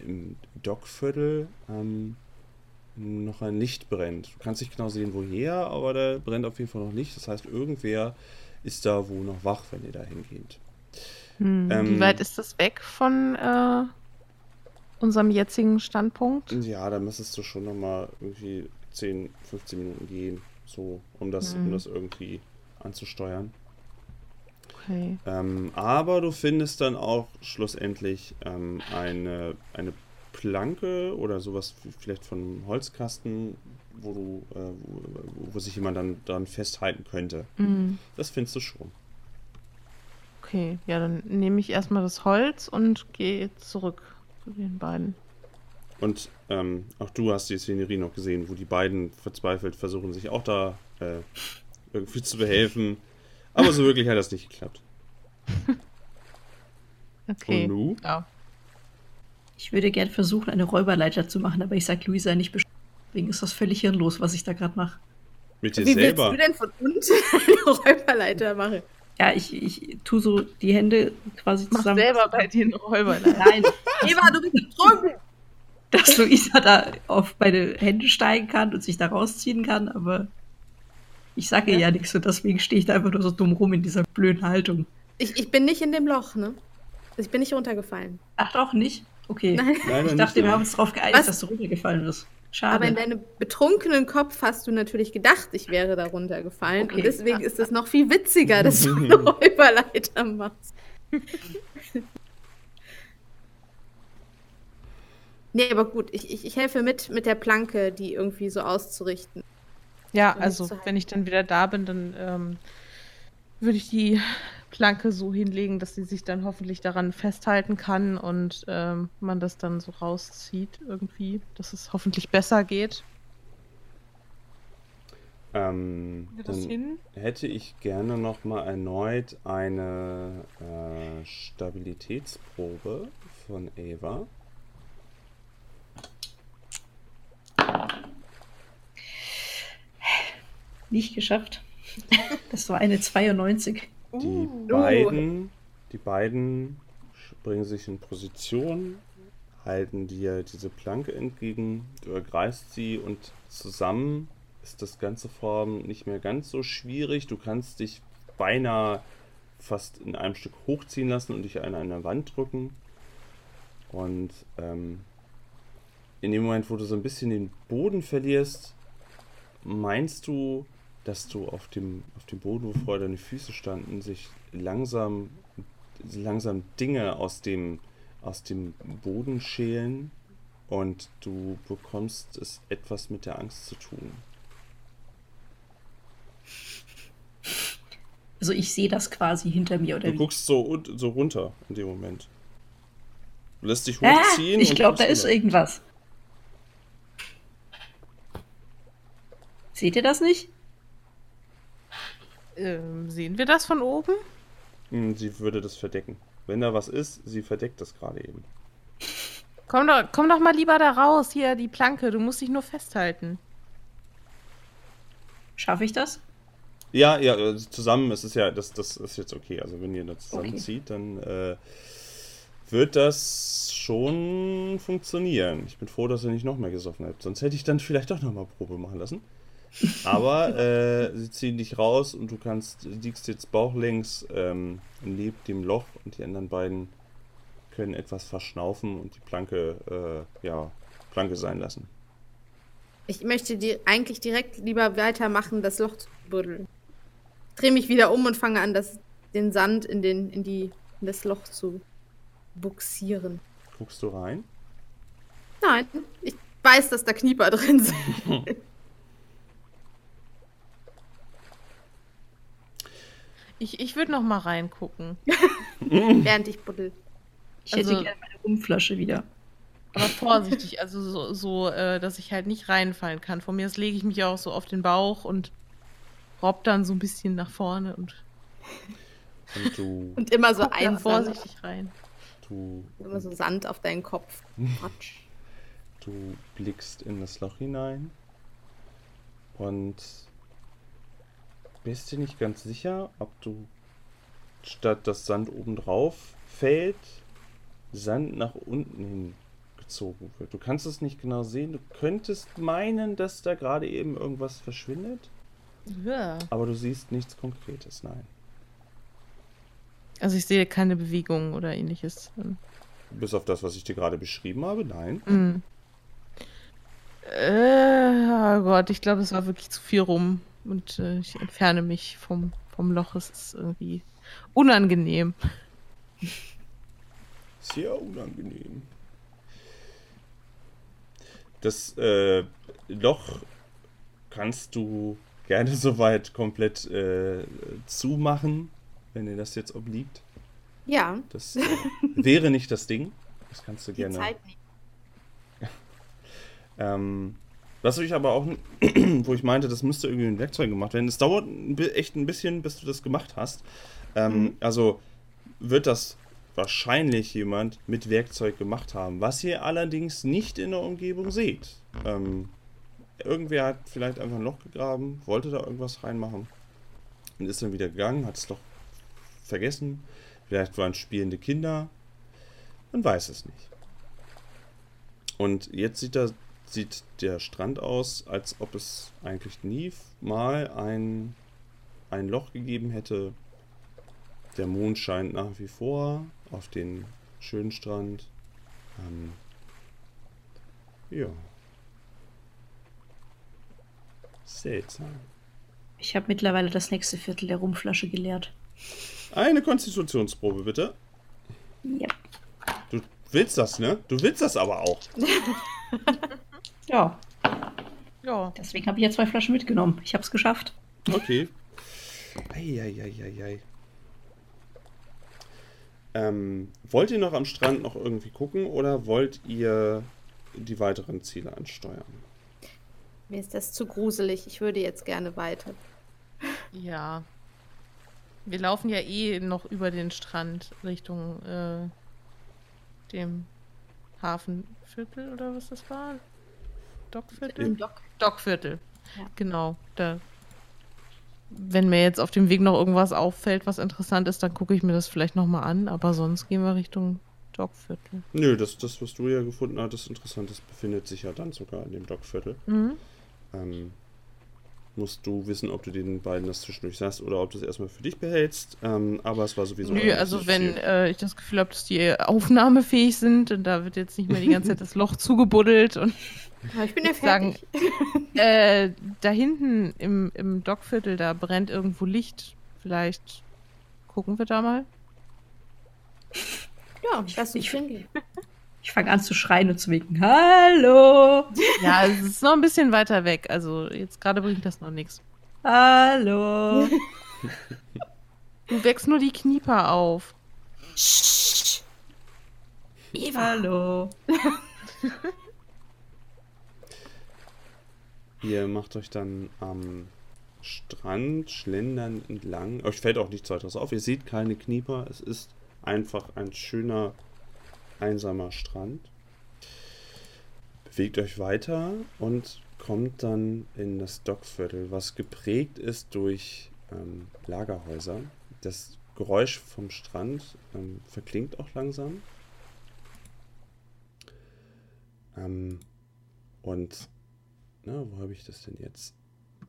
im Dockviertel ähm, noch ein Licht brennt. Du kannst nicht genau sehen, woher, aber da brennt auf jeden Fall noch Licht. Das heißt, irgendwer ist da wo noch wach, wenn ihr da hingeht. Hm. Ähm, Wie weit ist das weg von äh, unserem jetzigen Standpunkt? Ja, da müsstest du schon nochmal irgendwie 10, 15 Minuten gehen, so, um das, um Mhm. das irgendwie anzusteuern. Okay. Ähm, aber du findest dann auch schlussendlich ähm, eine, eine Planke oder sowas vielleicht von einem Holzkasten, wo du, äh, wo, wo sich jemand dann dran festhalten könnte. Mhm. Das findest du schon. Okay, ja, dann nehme ich erstmal das Holz und gehe zurück zu den beiden. Und ähm, auch du hast die Szenerie noch gesehen, wo die beiden verzweifelt versuchen, sich auch da äh, irgendwie zu behelfen. Aber so wirklich hat das nicht geklappt. <laughs> Okay. Und nu? Ja. Ich würde gern versuchen, eine Räuberleiter zu machen, aber ich sag Luisa nicht Bescheid. Deswegen ist das völlig hirnlos, was ich da gerade mache. Mit dir Wie willst selber. du denn von unten <laughs> eine Räuberleiter machen? Ja, ich, ich tue so die Hände quasi Mach zusammen. selber bei dir einen Räuberlein. <laughs> Nein, Eva, du bist betrunken! dass Luisa da auf meine Hände steigen kann und sich da rausziehen kann, aber ich sage ihr ja nichts und deswegen stehe ich da einfach nur so dumm rum in dieser blöden Haltung. Ich, ich bin nicht in dem Loch, ne? Ich bin nicht runtergefallen. Ach doch, nicht? Okay. Nein. Leider Ich dachte, nicht, wir haben uns darauf geeinigt, Was? dass du runtergefallen bist. Schade. Aber in deinem betrunkenen Kopf hast du natürlich gedacht, ich wäre darunter gefallen. Okay. Und deswegen ist es noch viel witziger, dass du <laughs> eine Räuberleiter machst. nee, aber gut, ich, ich, ich helfe mit, mit der Planke, die irgendwie so auszurichten. Ja, also wenn ich dann wieder da bin, dann ähm, würde ich die Planke so hinlegen, dass sie sich dann hoffentlich daran festhalten kann und ähm, man das dann so rauszieht irgendwie, dass es hoffentlich besser geht. Ähm, dann hin? hätte ich gerne noch mal erneut eine äh, Stabilitätsprobe von Eva. Nicht geschafft. Das war eine 92. Die Uh. beiden, die beiden bringen sich in Position, halten dir diese Planke entgegen, du ergreifst sie und zusammen ist das ganze Form nicht mehr ganz so schwierig. Du kannst dich beinahe fast in einem Stück hochziehen lassen und dich an eine Wand drücken. Und ähm, in dem Moment, wo du so ein bisschen den Boden verlierst, meinst du, dass du auf dem, auf dem Boden, wo vorher deine Füße standen, sich langsam, langsam Dinge aus dem, aus dem Boden schälen und du bekommst es etwas mit der Angst zu tun. Also ich sehe das quasi hinter mir, oder Du wie? guckst so, so runter in dem Moment. Du lässt dich Ah, hochziehen. ich und glaube, da ist runter. irgendwas. Seht ihr das nicht? Ähm, sehen wir das von oben? Hm, Sie würde das verdecken. Wenn da was ist, sie verdeckt das gerade eben. Komm doch, komm doch mal lieber da raus, hier die Planke, du musst dich nur festhalten. Schaffe ich das? Ja, ja, also zusammen ist es ja, das, das ist jetzt okay. Also wenn ihr das Okay. zusammenzieht, dann äh, wird das schon funktionieren. Ich bin froh, dass ihr nicht noch mehr gesoffen habt. Sonst hätte ich dann vielleicht doch noch mal Probe machen lassen. Aber äh, sie ziehen dich raus und du kannst, liegst jetzt bauchlängs ähm, neben dem Loch und die anderen beiden können etwas verschnaufen und die Planke, äh, ja, Planke sein lassen. Ich möchte dir eigentlich direkt lieber weitermachen, das Loch zu buddeln. Dreh mich wieder um und fange an, das, den Sand in, den, in, die, in das Loch zu buxieren. Guckst du rein? Nein, ich weiß, dass da Knieper drin sind. <laughs> Ich, ich würde noch mal reingucken. <laughs> während ich buddel. Ich hätte Also- gerne meine Rumflasche wieder. Aber vorsichtig, also so, so äh, dass ich halt nicht reinfallen kann. Von mir aus lege ich mich auch so auf den Bauch und robb dann so ein bisschen nach vorne und Und du, <laughs> Und immer so ein vorsichtig rein. du Immer so Sand auf deinen Kopf. Quatsch. <laughs> Du blickst in das Loch hinein und bist dir nicht ganz sicher, ob du statt dass Sand oben drauf fällt, Sand nach unten hin gezogen wird. Du kannst es nicht genau sehen. Du könntest meinen, dass da gerade eben irgendwas verschwindet, Ja. aber du siehst nichts Konkretes. Nein. Also ich sehe keine Bewegung oder ähnliches. Bis auf das, was ich dir gerade beschrieben habe, nein. Mhm. Äh, oh Gott, ich glaube, es war wirklich zu viel rum. Und äh, ich entferne mich vom, vom Loch. Es ist irgendwie unangenehm. Sehr unangenehm. Das äh, Loch kannst du gerne <laughs> soweit komplett äh, zumachen, wenn dir das jetzt obliegt. Ja, Das äh, wäre nicht das Ding. Das kannst du die gerne. Zeit nicht. <laughs> Ähm, was ich aber auch, <clears throat> wo ich meinte, das müsste irgendwie mit Werkzeug gemacht werden. Es dauert echt ein bisschen, bis du das gemacht hast. Ähm, Also wird das wahrscheinlich jemand mit Werkzeug gemacht haben, was ihr allerdings nicht in der Umgebung seht. Ähm, irgendwer hat vielleicht einfach ein Loch gegraben, wollte da irgendwas reinmachen und ist dann wieder gegangen, hat es doch vergessen. Vielleicht waren es spielende Kinder. Man weiß es nicht. Und jetzt sieht, er, sieht der Strand aus, als ob es eigentlich nie mal ein, ein Loch gegeben hätte. Der Mond scheint nach wie vor auf den schönen Strand. Ähm, ja. Seltsam. Ich habe mittlerweile das nächste Viertel der Rumflasche geleert. Eine Konstitutionsprobe, bitte. Ja. Du willst das, ne? Du willst das aber auch. <laughs> Ja, Ja. deswegen habe ich ja zwei Flaschen mitgenommen. Ich habe es geschafft. Okay. <laughs> Eieieiei. Ähm, wollt ihr noch am Strand noch irgendwie gucken oder wollt ihr die weiteren Ziele ansteuern? Mir ist das zu gruselig. Ich würde jetzt gerne weiter. Ja. Wir laufen ja eh noch über den Strand Richtung äh, dem Hafenviertel oder was das war? Dockviertel? Im Dock. Dockviertel. Ja. Genau. Da. Wenn mir jetzt auf dem Weg noch irgendwas auffällt, was interessant ist, dann gucke ich mir das vielleicht nochmal an. Aber sonst gehen wir Richtung Dockviertel. Nö, das, das, was du ja gefunden hattest, interessant, das befindet sich ja dann sogar in dem Dockviertel. Mhm. Ähm, musst du wissen, ob du den beiden das zwischendurch sagst oder ob du es erstmal für dich behältst. Ähm, aber es war sowieso. Nö, also wenn äh, ich das Gefühl habe, dass die aufnahmefähig sind und da wird jetzt nicht mehr die ganze Zeit das Loch zugebuddelt und ich bin ja sagen, fertig. äh, da hinten im, im Dockviertel, da brennt irgendwo Licht. Vielleicht gucken wir da mal. Ja, lass uns ich- hingehen. Ich fange an zu schreien und zu winken. Hallo! Ja, es ist noch ein bisschen weiter weg. Also jetzt gerade bringt das noch nichts. Hallo! Du wächst nur die Knieper auf. Hallo! <laughs> Ihr macht euch dann am Strand schlendern entlang. Euch fällt auch nichts weiteres auf. Ihr seht keine Knieper. Es ist einfach ein schöner, einsamer Strand. Bewegt euch weiter und kommt dann in das Dockviertel, was geprägt ist durch ähm, Lagerhäuser. Das Geräusch vom Strand ähm, verklingt auch langsam. Ähm, und na, wo habe ich das denn jetzt?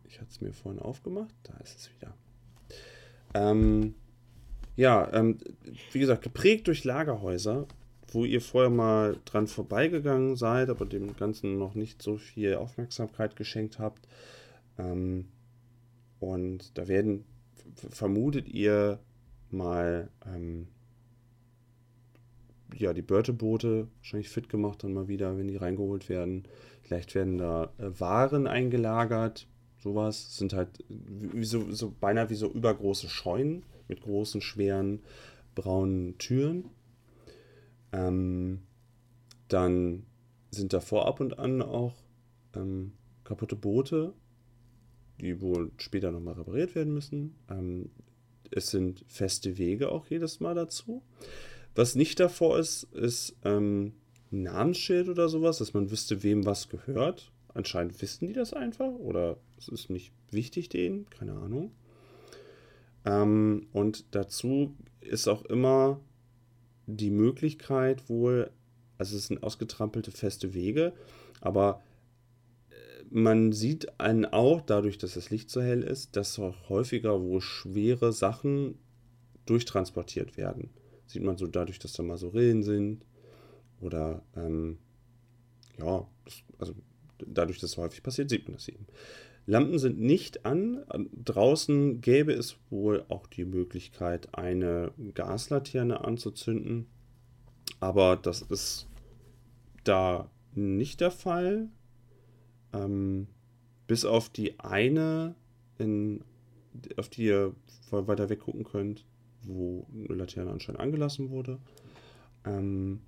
Ich hatte es mir vorhin aufgemacht. Da ist es wieder. Ähm, ja, ähm, wie gesagt, geprägt durch Lagerhäuser, wo ihr vorher mal dran vorbeigegangen seid, aber dem Ganzen noch nicht so viel Aufmerksamkeit geschenkt habt. Ähm, und da werden, vermutet ihr mal, ähm, ja, die Börteboote wahrscheinlich fit gemacht dann mal wieder, wenn die reingeholt werden. Vielleicht werden da äh, Waren eingelagert, sowas. Das sind halt wie, so, so beinahe wie so übergroße Scheunen mit großen, schweren, braunen Türen. Ähm, dann sind davor ab und an auch ähm, kaputte Boote, die wohl später nochmal repariert werden müssen. Ähm, es sind feste Wege auch jedes Mal dazu. Was nicht davor ist, ist ähm, ein Namensschild oder sowas, dass man wüsste, wem was gehört. Anscheinend wissen die das einfach oder es ist nicht wichtig denen, keine Ahnung. Ähm, und dazu ist auch immer die Möglichkeit wohl, also es sind ausgetrampelte feste Wege, aber äh, man sieht einen auch, dadurch, dass das Licht so hell ist, dass auch häufiger wohl schwere Sachen durchtransportiert werden. Sieht man so dadurch, dass da mal so Rillen sind oder ähm, ja, also dadurch, dass es häufig passiert, sieht man das eben. Lampen sind nicht an. An- Draußen gäbe es wohl auch die Möglichkeit, eine Gaslaterne anzuzünden. Aber das ist da nicht der Fall. Ähm, bis auf die eine, in, auf die ihr weiter weggucken könnt, wo eine Laterne anscheinend angelassen wurde. Ähm,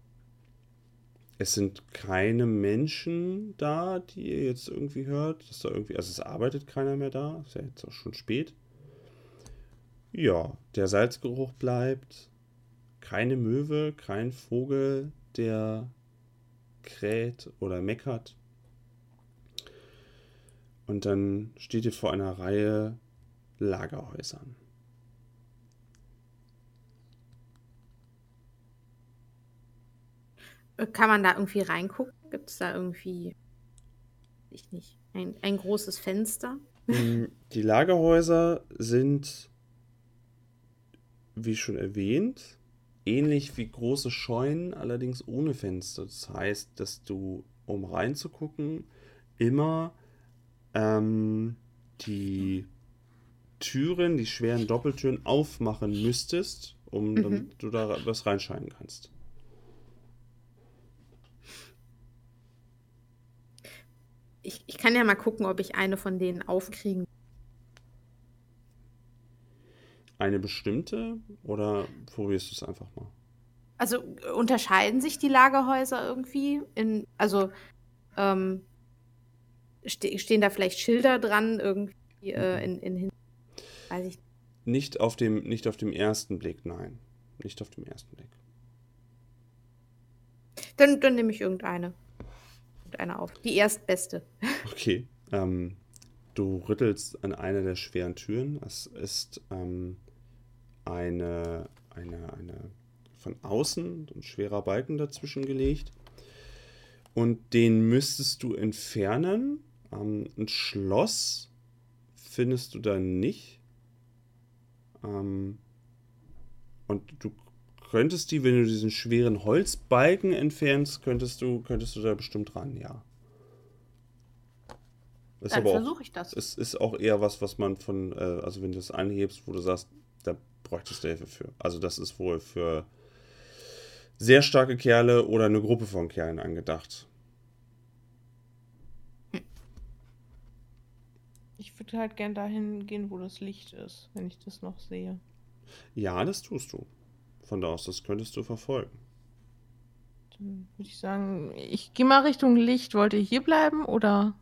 es sind keine Menschen da, die ihr jetzt irgendwie hört. Dass da irgendwie, also es arbeitet keiner mehr da. Ist ja jetzt auch schon spät. Ja, der Salzgeruch bleibt. Keine Möwe, kein Vogel, der kräht oder meckert. Und dann steht ihr vor einer Reihe Lagerhäusern. Kann man da irgendwie reingucken? Gibt es da irgendwie, ich nicht, ein, ein großes Fenster? Mm, Die Lagerhäuser sind, wie schon erwähnt, ähnlich wie große Scheunen, allerdings ohne Fenster. Das heißt, dass du, um reinzugucken, immer ähm, die Türen, die schweren Doppeltüren aufmachen müsstest, um Mhm. damit du da was reinscheinen kannst. Ich, ich kann ja mal gucken, ob ich eine von denen aufkriegen. Eine bestimmte oder probierst du es einfach mal? Also unterscheiden sich die Lagerhäuser irgendwie? In, also ähm, ste stehen da vielleicht Schilder dran irgendwie äh, in, in Hin weiß ich Nicht auf dem, nicht auf dem ersten Blick, nein. Nicht auf dem ersten Blick. Dann, dann nehme ich irgendeine. Irgendeine auf. Die erstbeste. <laughs> Okay. Ähm, du rüttelst an einer der schweren Türen. Es ist ähm, eine, eine, eine von außen ein schwerer Balken dazwischen gelegt. Und den müsstest du entfernen. Ähm, ein Schloss findest du da nicht. Ähm, und du könntest die, wenn du diesen schweren Holzbalken entfernst, könntest du, könntest du da bestimmt ran, ja. Ist Dann versuche ich das. es ist auch eher was, was man von, äh, also wenn du das anhebst, wo du sagst, da bräuchtest du Hilfe für. Also das ist wohl für sehr starke Kerle oder eine Gruppe von Kerlen angedacht. Ich würde halt gern dahin gehen, wo das Licht ist, wenn ich das noch sehe. Ja, das tust du. Von da aus, das könntest du verfolgen. Dann würde ich sagen, ich gehe mal Richtung Licht. Wollt ihr hier bleiben oder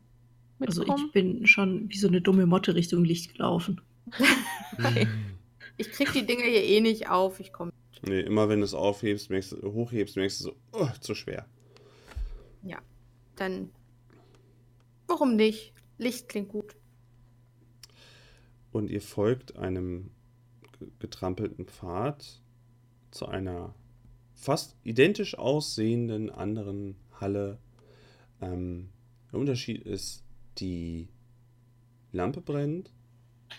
Also mitkommen? ich bin schon wie so eine dumme Motte Richtung Licht gelaufen. <laughs> Ich krieg die Dinger hier eh nicht auf. Ich komme. Nee, immer wenn du es aufhebst, merkst du, hochhebst, merkst du so, oh, zu schwer. Ja. Dann. Warum nicht? Licht klingt gut. Und ihr folgt einem ge- getrampelten Pfad zu einer fast identisch aussehenden anderen Halle. Ähm, der Unterschied ist, die Lampe brennt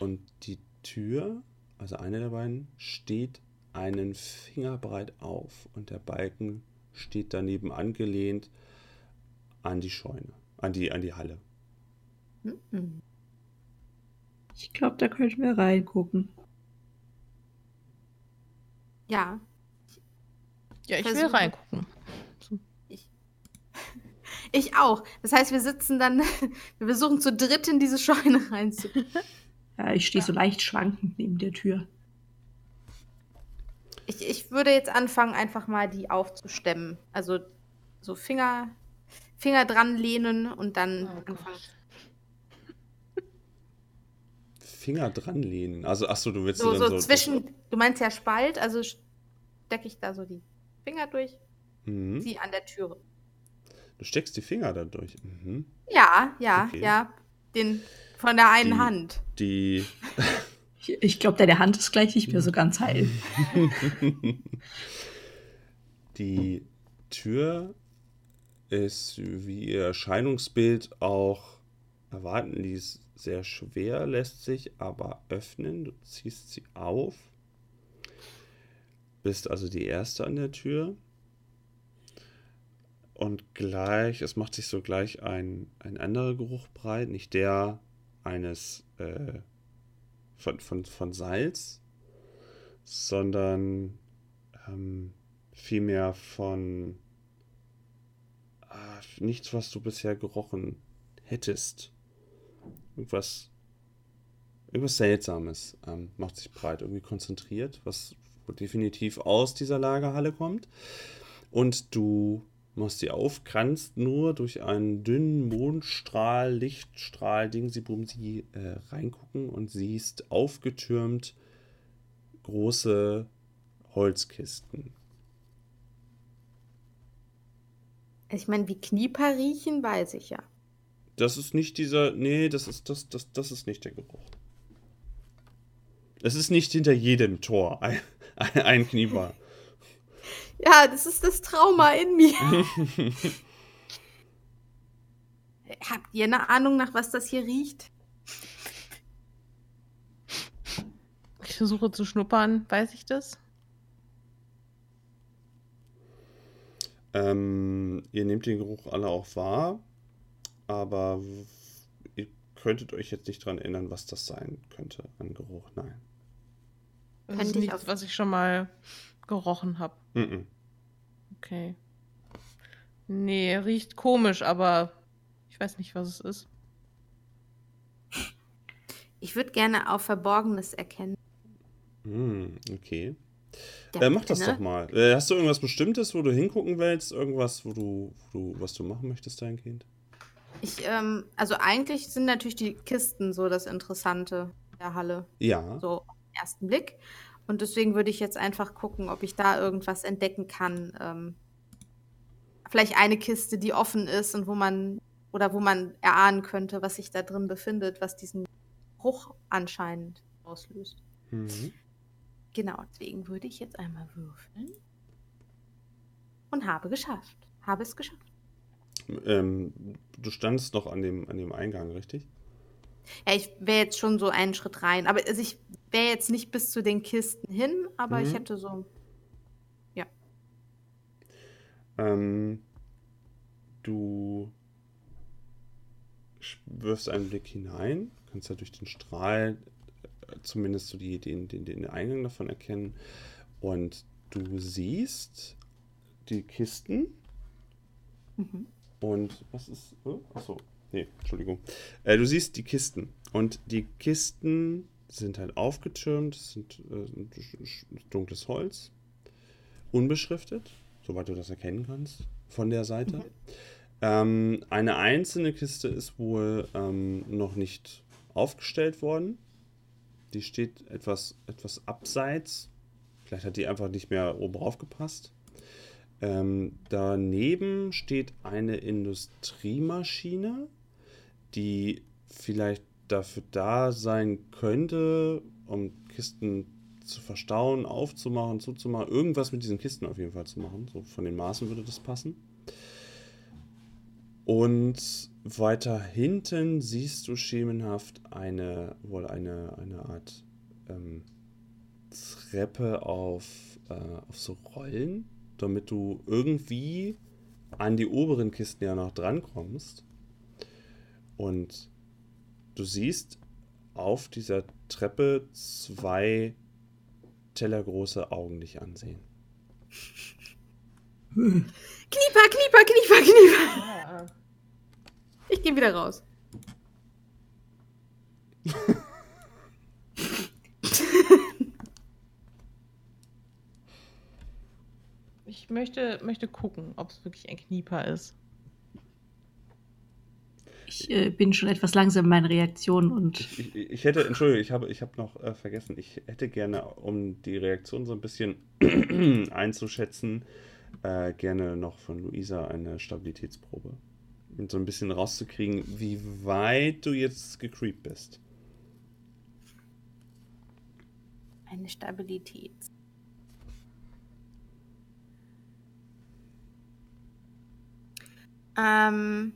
und die Tür, also eine der beiden, steht einen Finger breit auf und der Balken steht daneben angelehnt an die Scheune, an die, an die Halle. Ich glaube, da könnten wir reingucken. Ja. Ja, ich will versuche- reingucken. <laughs> Ich auch. Das heißt, wir sitzen dann, <laughs> wir versuchen zu dritt in diese Scheune reinzukommen. Ja, ich stehe so leicht schwankend neben der Tür. Ich, ich würde jetzt anfangen, einfach mal die aufzustemmen. Also so Finger, Finger dran lehnen und dann Oh anfangen. Finger dran lehnen. Also, achso, du willst So, dann so zwischen, du meinst ja Spalt, also stecke ich da so die Finger durch, Mhm. sie an der Türe. Du steckst die Finger da durch. Mhm. Ja, ja, Okay. ja. Den von der einen Die- Hand. Die. <laughs> Ich, ich glaube, deine Hand ist gleich nicht mehr so ganz heil. <laughs> Die Tür ist, wie ihr Erscheinungsbild auch erwarten ließ, sehr schwer, lässt sich aber öffnen. Du ziehst sie auf. Bist also die erste an der Tür. Und gleich, es macht sich so gleich ein, ein anderer Geruch breit, nicht der eines äh, von, von, von Salz, sondern ähm, vielmehr von ah, nichts, was du bisher gerochen hättest. Irgendwas, irgendwas Seltsames ähm, macht sich breit, irgendwie konzentriert, was definitiv aus dieser Lagerhalle kommt. Und du machst sie auf, kannst nur durch einen dünnen Mondstrahl, Lichtstrahl, Ding, sie, bum, sie äh, reingucken und siehst aufgetürmt große Holzkisten. Ich meine, wie Knieper riechen, weiß ich ja. Das ist nicht dieser. Nee, das ist, das, das, das ist nicht der Geruch. Es ist nicht hinter jedem Tor ein, ein, <laughs> ein Kniebar. Ja, das ist das Trauma in mir. <laughs> Habt ihr eine Ahnung, nach was das hier riecht? Ich versuche zu schnuppern, weiß ich das? Ähm, ihr nehmt den Geruch alle auch wahr, aber ihr könntet euch jetzt nicht dran erinnern, was das sein könnte an Geruch. Nein. Das Könnte ist ich nichts, auf- was ich schon mal gerochen habe. Mhm. Okay. Nee, riecht komisch, aber ich weiß nicht, was es ist. Ich würde gerne auf Verborgenes erkennen. Mhm, okay. Ja, äh, mach das ne? doch mal. Äh, hast du irgendwas Bestimmtes, wo du hingucken willst? Irgendwas, wo du, wo du was du machen möchtest, dein Kind? Ich, ähm, also eigentlich sind natürlich die Kisten so das Interessante der Halle, Ja. so ersten Blick. Und deswegen würde ich jetzt einfach gucken, ob ich da irgendwas entdecken kann. Ähm, vielleicht eine Kiste, die offen ist und wo man, oder wo man erahnen könnte, was sich da drin befindet, was diesen Bruch anscheinend auslöst. Mhm. Genau, deswegen würde ich jetzt einmal würfeln. Und habe geschafft. Habe es geschafft. Ähm, du standst noch an dem, an dem Eingang, richtig? Ja, ich wäre jetzt schon so einen Schritt rein. Aber also ich wäre jetzt nicht bis zu den Kisten hin, aber ich Mhm. hätte so. Ähm, du wirfst einen Blick hinein, kannst ja durch den Strahl äh, zumindest so die, den, den, den Eingang davon erkennen. Und du siehst die Kisten Mhm. und was ist. Oh, achso, nee, Entschuldigung. Äh, du siehst die Kisten und die Kisten sind halt aufgetürmt, sind äh, dunkles Holz, unbeschriftet, soweit du das erkennen kannst von der Seite. Ähm, eine einzelne Kiste ist wohl ähm, noch nicht aufgestellt worden. Die steht etwas, etwas abseits. Vielleicht hat die einfach nicht mehr oben drauf gepasst. Ähm, daneben steht eine Industriemaschine, die vielleicht dafür da sein könnte, um Kisten zu verstauen, aufzumachen, zuzumachen. Irgendwas mit diesen Kisten auf jeden Fall zu machen. So von den Maßen würde das passen. Und weiter hinten siehst du schemenhaft eine, wohl eine, eine Art ähm, Treppe auf, äh, auf so Rollen, damit du irgendwie an die oberen Kisten ja noch drankommst. Und du siehst auf dieser Treppe zwei tellergroße Augen dich ansehen. Knieper, Knieper, Knieper, Knieper. Ich gehe wieder raus. Ich möchte, möchte gucken, ob es wirklich ein Knieper ist. Ich äh, bin schon etwas langsam in meinen Reaktionen und Ich, ich, ich hätte, Entschuldigung, ich habe, ich habe noch äh, vergessen, ich hätte gerne, um die Reaktion so ein bisschen <clears throat> einzuschätzen, äh, gerne noch von Luisa eine Stabilitätsprobe. Um so ein bisschen rauszukriegen, wie weit du jetzt gecreept bist. Eine Stabilität. Ähm,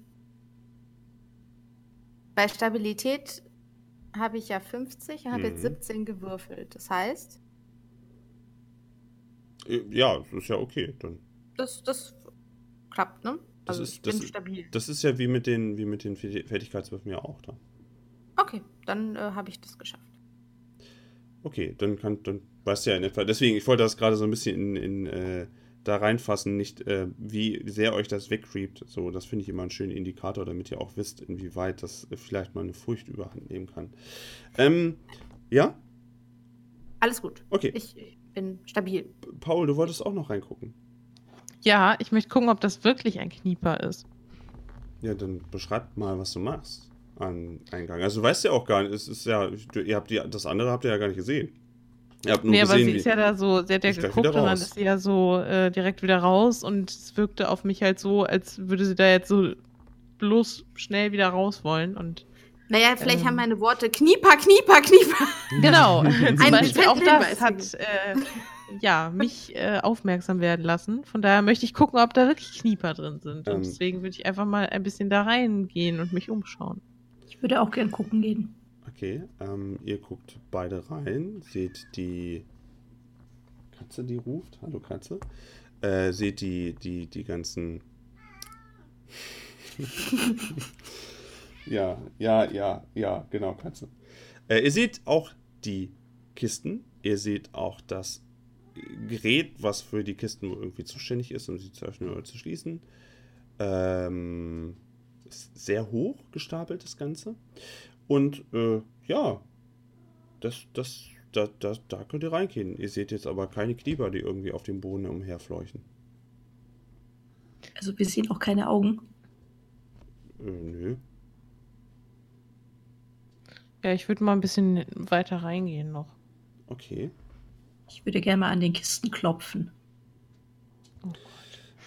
bei Stabilität habe ich ja 50 und habe jetzt Mhm. 17 gewürfelt. Das heißt, Äh, Ja, das ist ja okay. Dann. das, das klappt, ne? Das Also ist- das stabil. Das ist ja wie mit den, wie mit den Fertigkeitswürfen ja auch da. Okay, dann äh, habe ich das geschafft. Okay, dann kann, dann weißt du ja in etwa. Deswegen, ich wollte das gerade so ein bisschen in, in äh, da reinfassen, nicht äh, wie sehr euch das wegcreept. So, das finde ich immer einen schönen Indikator, damit ihr auch wisst, inwieweit das äh, vielleicht mal eine Furcht überhand nehmen kann. Ähm, ja? Alles gut. Okay. Ich, ich bin stabil. Paul, du wolltest auch noch reingucken. Ja, ich möchte gucken, ob das wirklich ein Knieper ist. Ja, dann beschreib mal, was du machst an Eingang. Also du weißt ja auch gar nicht, es ist ja, ihr habt die, das andere habt ihr ja gar nicht gesehen. Ihr habt nur Nee, aber gesehen, sie wie, ist ja da so, sie hat ja geguckt und dann ist sie ja so äh, direkt wieder raus und es wirkte auf mich halt so, als würde sie da jetzt so bloß schnell wieder raus wollen und Naja, vielleicht Ähm. haben meine Worte Knieper, Knieper, Knieper. <laughs> genau, <laughs> zum Ein Beispiel auch das hat äh, ja, mich äh, aufmerksam werden lassen. Von daher möchte ich gucken, ob da wirklich Knieper drin sind. Ähm. Und deswegen würde ich einfach mal ein bisschen da reingehen und mich umschauen. ich würde auch gern gucken gehen. Okay, ähm, ihr guckt beide rein, seht die Katze, die ruft. Hallo Katze. Äh, seht die, die, die ganzen <laughs> Ja, ja, ja, ja, genau, du. Äh, ihr seht auch die Kisten. Ihr seht auch das Gerät, was für die Kisten irgendwie zuständig ist, um sie zu öffnen oder zu schließen. Ähm, sehr hoch gestapelt, das Ganze. Und äh, ja, das, das, da, da, da könnt ihr reingehen. Ihr seht jetzt aber keine Knieber, die irgendwie auf dem Boden umherfleuchen. Also wir sehen auch keine Augen. Äh, nö. Ja, ich würde mal ein bisschen weiter reingehen noch. Okay. Ich würde gerne mal an den Kisten klopfen.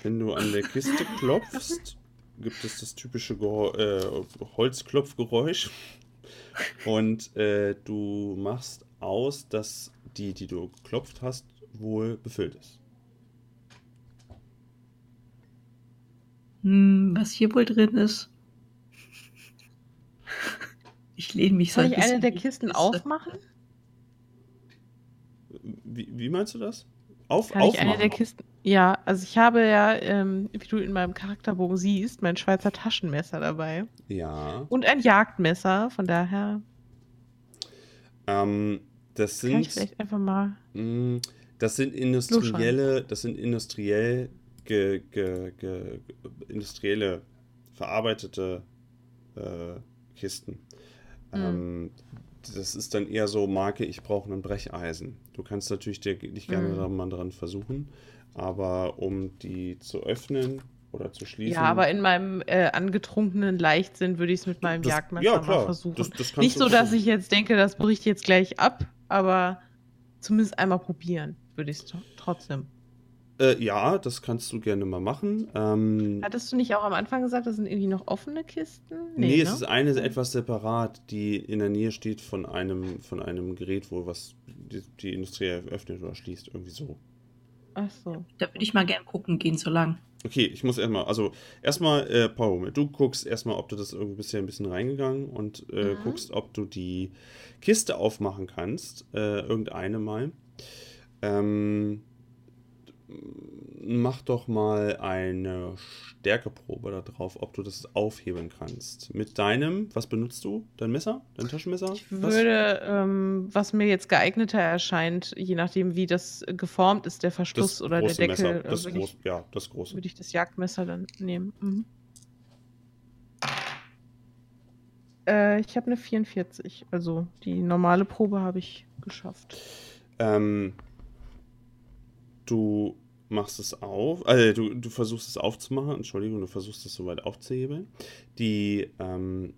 Wenn du an der Kiste <laughs> klopfst, gibt es das typische Gehor äh, Holzklopfgeräusch. Und äh, du machst aus, dass die, die du geklopft hast, wohl befüllt ist. Hm, was hier wohl drin ist. Ich lehne mich so Soll ein ich eine der Kisten Kiste. aufmachen? Wie, wie meinst du das? Auf, Kann ich aufmachen. eine der Kisten. Ja, also ich habe ja, ähm, wie du in meinem Charakterbogen siehst, mein Schweizer Taschenmesser dabei. Ja. Und ein Jagdmesser, von daher Ähm, das kann ich sind. vielleicht einfach mal. mh, Das sind industrielle, das sind industriell ge, ge, ge, industrielle verarbeitete äh, Kisten. Ähm, das ist dann eher so Marke, ich brauche ein Brecheisen. Du kannst natürlich dir nicht gerne Mhm. da mal dran versuchen, aber um die zu öffnen oder zu schließen. Ja, aber in meinem äh, angetrunkenen Leichtsinn würde ich es mit meinem Das- Jagdmesser ja, mal klar. versuchen. Das- das Nicht so, dass ich jetzt denke, das bricht jetzt gleich ab, aber zumindest einmal probieren würde ich es trotzdem. äh, ja, das kannst du gerne mal machen. Ähm, Hattest du nicht auch am Anfang gesagt, das sind irgendwie noch offene Kisten? Nee, es ne? ist eine etwas separat, die in der Nähe steht von einem, von einem Gerät, wo was die, die Industrie öffnet oder schließt, irgendwie so. Ach so. Da würde ich mal gern gucken gehen, so lang. Okay, ich muss erstmal, also erstmal, äh, Paul, du guckst erstmal, ob du das irgendwie bisher ein bisschen reingegangen und äh, Mhm. guckst, ob du die Kiste aufmachen kannst, äh, irgendeine mal. Ähm, mach doch mal eine Stärkeprobe da drauf, ob du das aufheben kannst. Mit deinem, was benutzt du? Dein Messer? Dein Taschenmesser? Ich Was? würde, ähm, was mir jetzt geeigneter erscheint, je nachdem, wie das geformt ist, der Verschluss oder der Deckel, Messer, äh, das groß, ich, ja, das große. würde ich das Jagdmesser dann nehmen. Mhm. Äh, ich habe eine 44, also die normale Probe habe ich geschafft. Ähm, du machst es auf, also du, du versuchst es aufzumachen, Entschuldigung, du versuchst es soweit aufzuhebeln. Die ähm,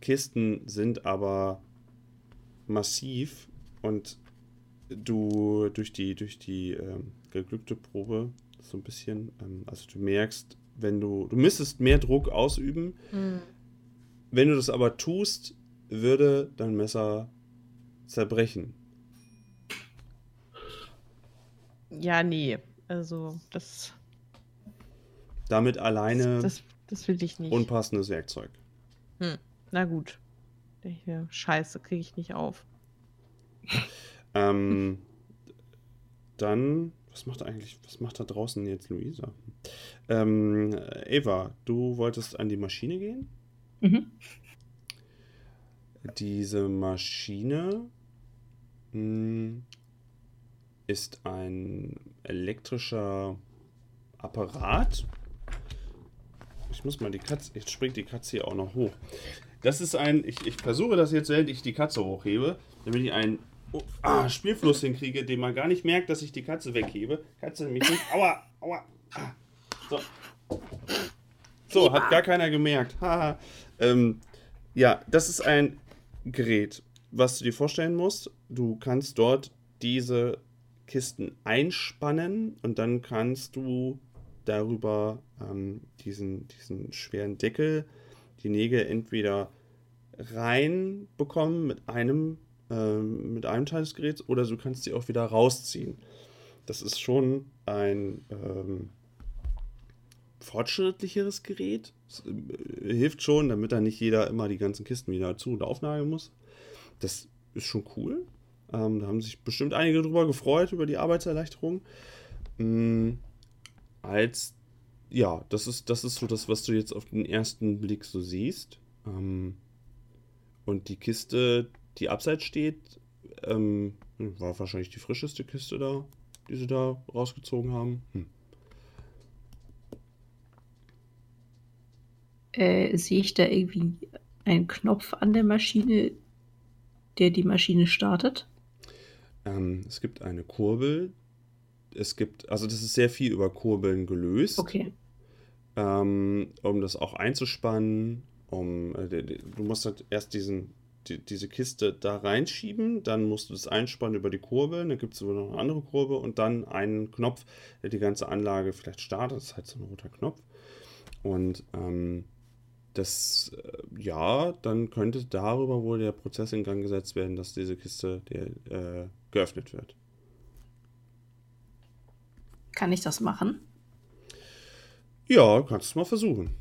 Kisten sind aber massiv und du durch die, durch die ähm, geglückte Probe so ein bisschen, ähm, also du merkst, wenn du, du müsstest mehr Druck ausüben, wenn du das aber tust, würde dein Messer zerbrechen. Ja, nee. Also, das, Damit alleine das, das will ich nicht. unpassendes Werkzeug. Hm. Na gut. Scheiße, kriege ich nicht auf. Ähm, dann, was macht eigentlich, was macht da draußen jetzt Luisa? Ähm, Eva, du wolltest an die Maschine gehen? Mhm. Diese Maschine mh, ist ein elektrischer Apparat. Ich muss mal die Katze, jetzt springt die Katze hier auch noch hoch. Das ist ein, ich, ich versuche das jetzt, während ich die Katze hochhebe, damit ich einen oh, ah, Spielfluss hinkriege, den man gar nicht merkt, dass ich die Katze weghebe. Katze nämlich nicht. Aua, aua. Ah, so. So, hat gar keiner gemerkt. Ähm, ja, das ist ein Gerät, was du dir vorstellen musst. Du kannst dort diese Kisten einspannen und dann kannst du darüber ähm, diesen, diesen schweren Deckel, die Nägel entweder reinbekommen mit einem, ähm, mit einem Teil des Geräts oder du kannst sie auch wieder rausziehen. Das ist schon ein ähm, fortschrittlicheres Gerät. Es, äh, hilft schon, damit dann nicht jeder immer die ganzen Kisten wieder zu und aufnageln muss. Das ist schon cool. Ähm, da haben sich bestimmt einige drüber gefreut, über die Arbeitserleichterung. Mm, als, ja, das ist, das ist so das, was du jetzt auf den ersten Blick so siehst. Ähm, und die Kiste, die abseits steht, ähm, war wahrscheinlich die frischeste Kiste da, die sie da rausgezogen haben. Hm. Äh, sehe ich da irgendwie einen Knopf an der Maschine, der die Maschine startet? Ähm, es gibt eine Kurbel. Es gibt, also das ist sehr viel über Kurbeln gelöst. Okay. ähm, um das auch einzuspannen. Um, äh, du musst halt erst diesen, die, diese Kiste da reinschieben, dann musst du das einspannen über die Kurbel, dann gibt es noch eine andere Kurbel und dann einen Knopf, der die ganze Anlage vielleicht startet. Das ist halt so ein roter Knopf. Und ähm, das, äh, ja, dann könnte darüber wohl der Prozess in Gang gesetzt werden, dass diese Kiste der, äh, geöffnet wird. Kann ich das machen? Ja, kannst du mal versuchen.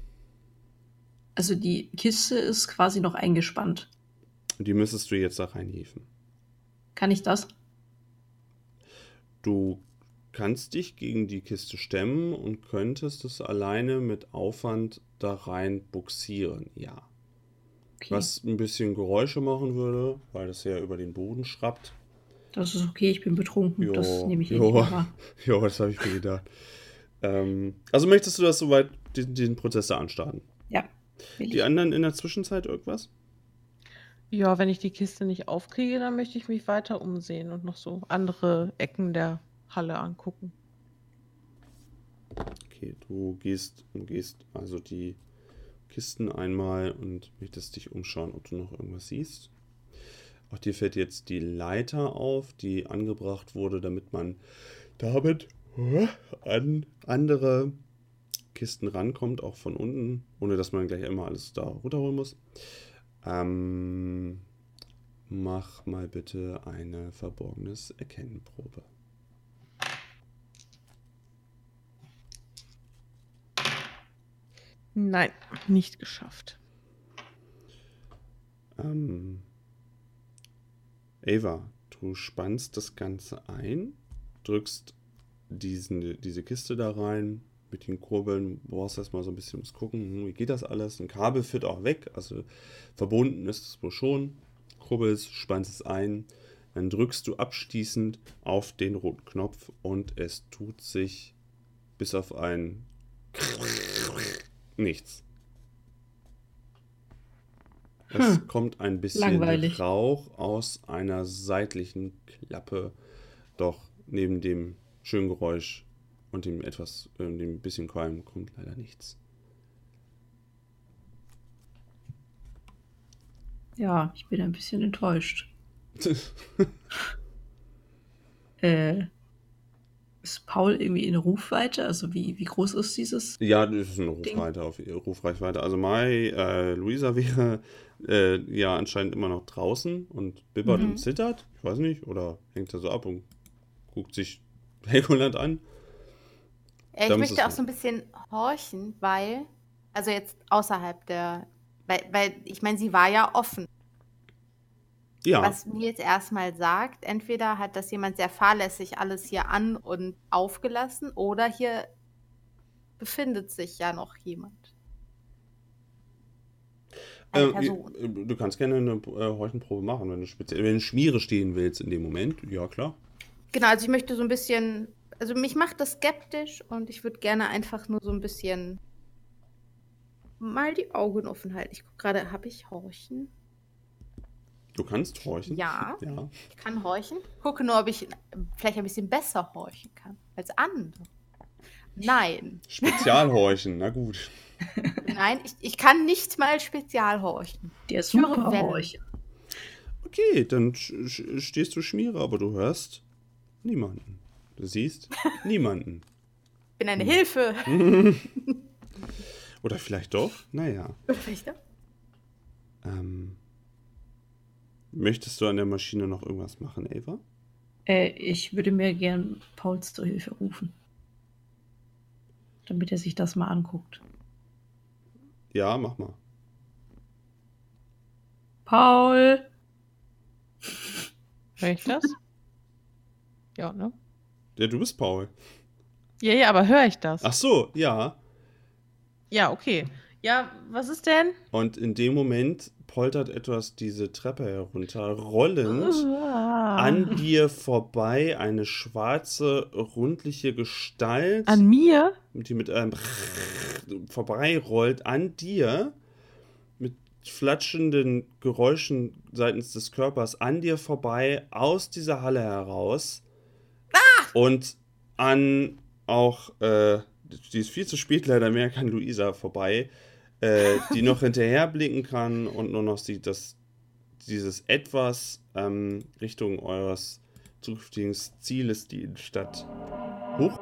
Also die Kiste ist quasi noch eingespannt. Die müsstest du jetzt da reinhieven. Kann ich das? Du kannst dich gegen die Kiste stemmen und könntest es alleine mit Aufwand da rein buxieren, ja. Okay. Was ein bisschen Geräusche machen würde, weil das ja über den Boden schrappt. Das ist okay, ich bin betrunken. Jo, das nehme ich eh jo. nicht mehr wahr. <laughs> Ja, das habe ich mir gedacht. ähm, also möchtest du das soweit, den, den Prozess da anstarten? Ja. will Die ich. anderen in der Zwischenzeit irgendwas? Ja, wenn ich die Kiste nicht aufkriege, dann möchte ich mich weiter umsehen und noch so andere Ecken der Halle angucken. Okay, du gehst, du gehst also die Kisten einmal und möchtest dich umschauen, ob du noch irgendwas siehst. Auch dir fällt jetzt die Leiter auf, die angebracht wurde, damit man damit an andere Kisten rankommt, auch von unten, ohne dass man gleich immer alles da runterholen muss. Ähm, mach mal bitte eine verborgenes Erkennenprobe. Nein, nicht geschafft. Ähm, Ava, du spannst das Ganze ein, drückst diesen, diese Kiste da rein mit den Kurbeln, brauchst erstmal so ein bisschen ums Gucken, hm, wie geht das alles? Ein Kabel führt auch weg, also verbunden ist es wohl schon. Kurbelst, spannst es ein, dann drückst du abschließend auf den roten Knopf und es tut sich bis auf ein nichts. Es Hm. kommt ein bisschen Langweilig. Rauch aus einer seitlichen Klappe, doch neben dem schönen Geräusch und dem etwas, äh, dem bisschen Qualm kommt leider nichts. Ja, ich bin ein bisschen enttäuscht. <laughs> Äh, ist Paul irgendwie in Rufweite? Also wie, wie groß ist dieses? ja, das ist eine. Rufweite auf Rufreichweite. Also Mai, äh, Luisa wäre äh, ja anscheinend immer noch draußen und bibbert Mhm. und zittert. Ich weiß nicht, oder hängt er so ab und guckt sich <laughs> Helgoland an. Ich Da möchte auch so ein bisschen horchen, weil, also jetzt außerhalb der, weil, weil ich meine, sie war ja offen. Ja, Was mir jetzt erstmal sagt, entweder hat das jemand sehr fahrlässig alles hier an und aufgelassen oder hier befindet sich ja noch jemand. Eine äh, Person. äh, du kannst gerne eine äh, machen, wenn du speziell, wenn du Schmiere stehen willst in dem Moment. Ja, klar. Genau, also ich möchte so ein bisschen, also mich macht das skeptisch und ich würde gerne einfach nur so ein bisschen mal die Augen offen halten. Ich gucke gerade, habe ich Horchen? Du kannst horchen. Ja. Ja. Ich kann horchen. Gucke nur, ob ich vielleicht ein bisschen besser horchen kann als andere. Nein, Spezialhorchen, na gut. <laughs> nein, ich, ich kann nicht mal Spezialhorchen. Der Ich höre super Wellen. Horch. Okay, dann stehst du Schmiere, aber du hörst niemanden. Du siehst <laughs> niemanden. Ich bin eine Hm. Hilfe. <laughs> Oder vielleicht doch? Naja. Vielleicht doch. Ähm, möchtest du an der Maschine noch irgendwas machen, Ava? Äh, ich würde mir gern Pauls zur Hilfe rufen. Damit er sich das mal anguckt. Ja, mach mal. Paul! Hör ich das? ja, ne? Ja, du bist Paul. Ja, ja, aber höre ich das? Ach so, ja. Ja, okay. Ja, was ist denn? Und in dem Moment poltert etwas diese Treppe herunter, rollend Ah. an dir vorbei eine schwarze, rundliche Gestalt, An mir? die mit einem vorbeirollt, an dir, mit flatschenden Geräuschen seitens des Körpers, an dir vorbei, aus dieser Halle heraus. Und an auch, äh, die ist viel zu spät leider mehr, kann Luisa vorbei, äh, die noch hinterher blicken kann und nur noch sieht, dass dieses etwas ähm, Richtung eures zukünftigen Zieles, die Innenstadt, hoch.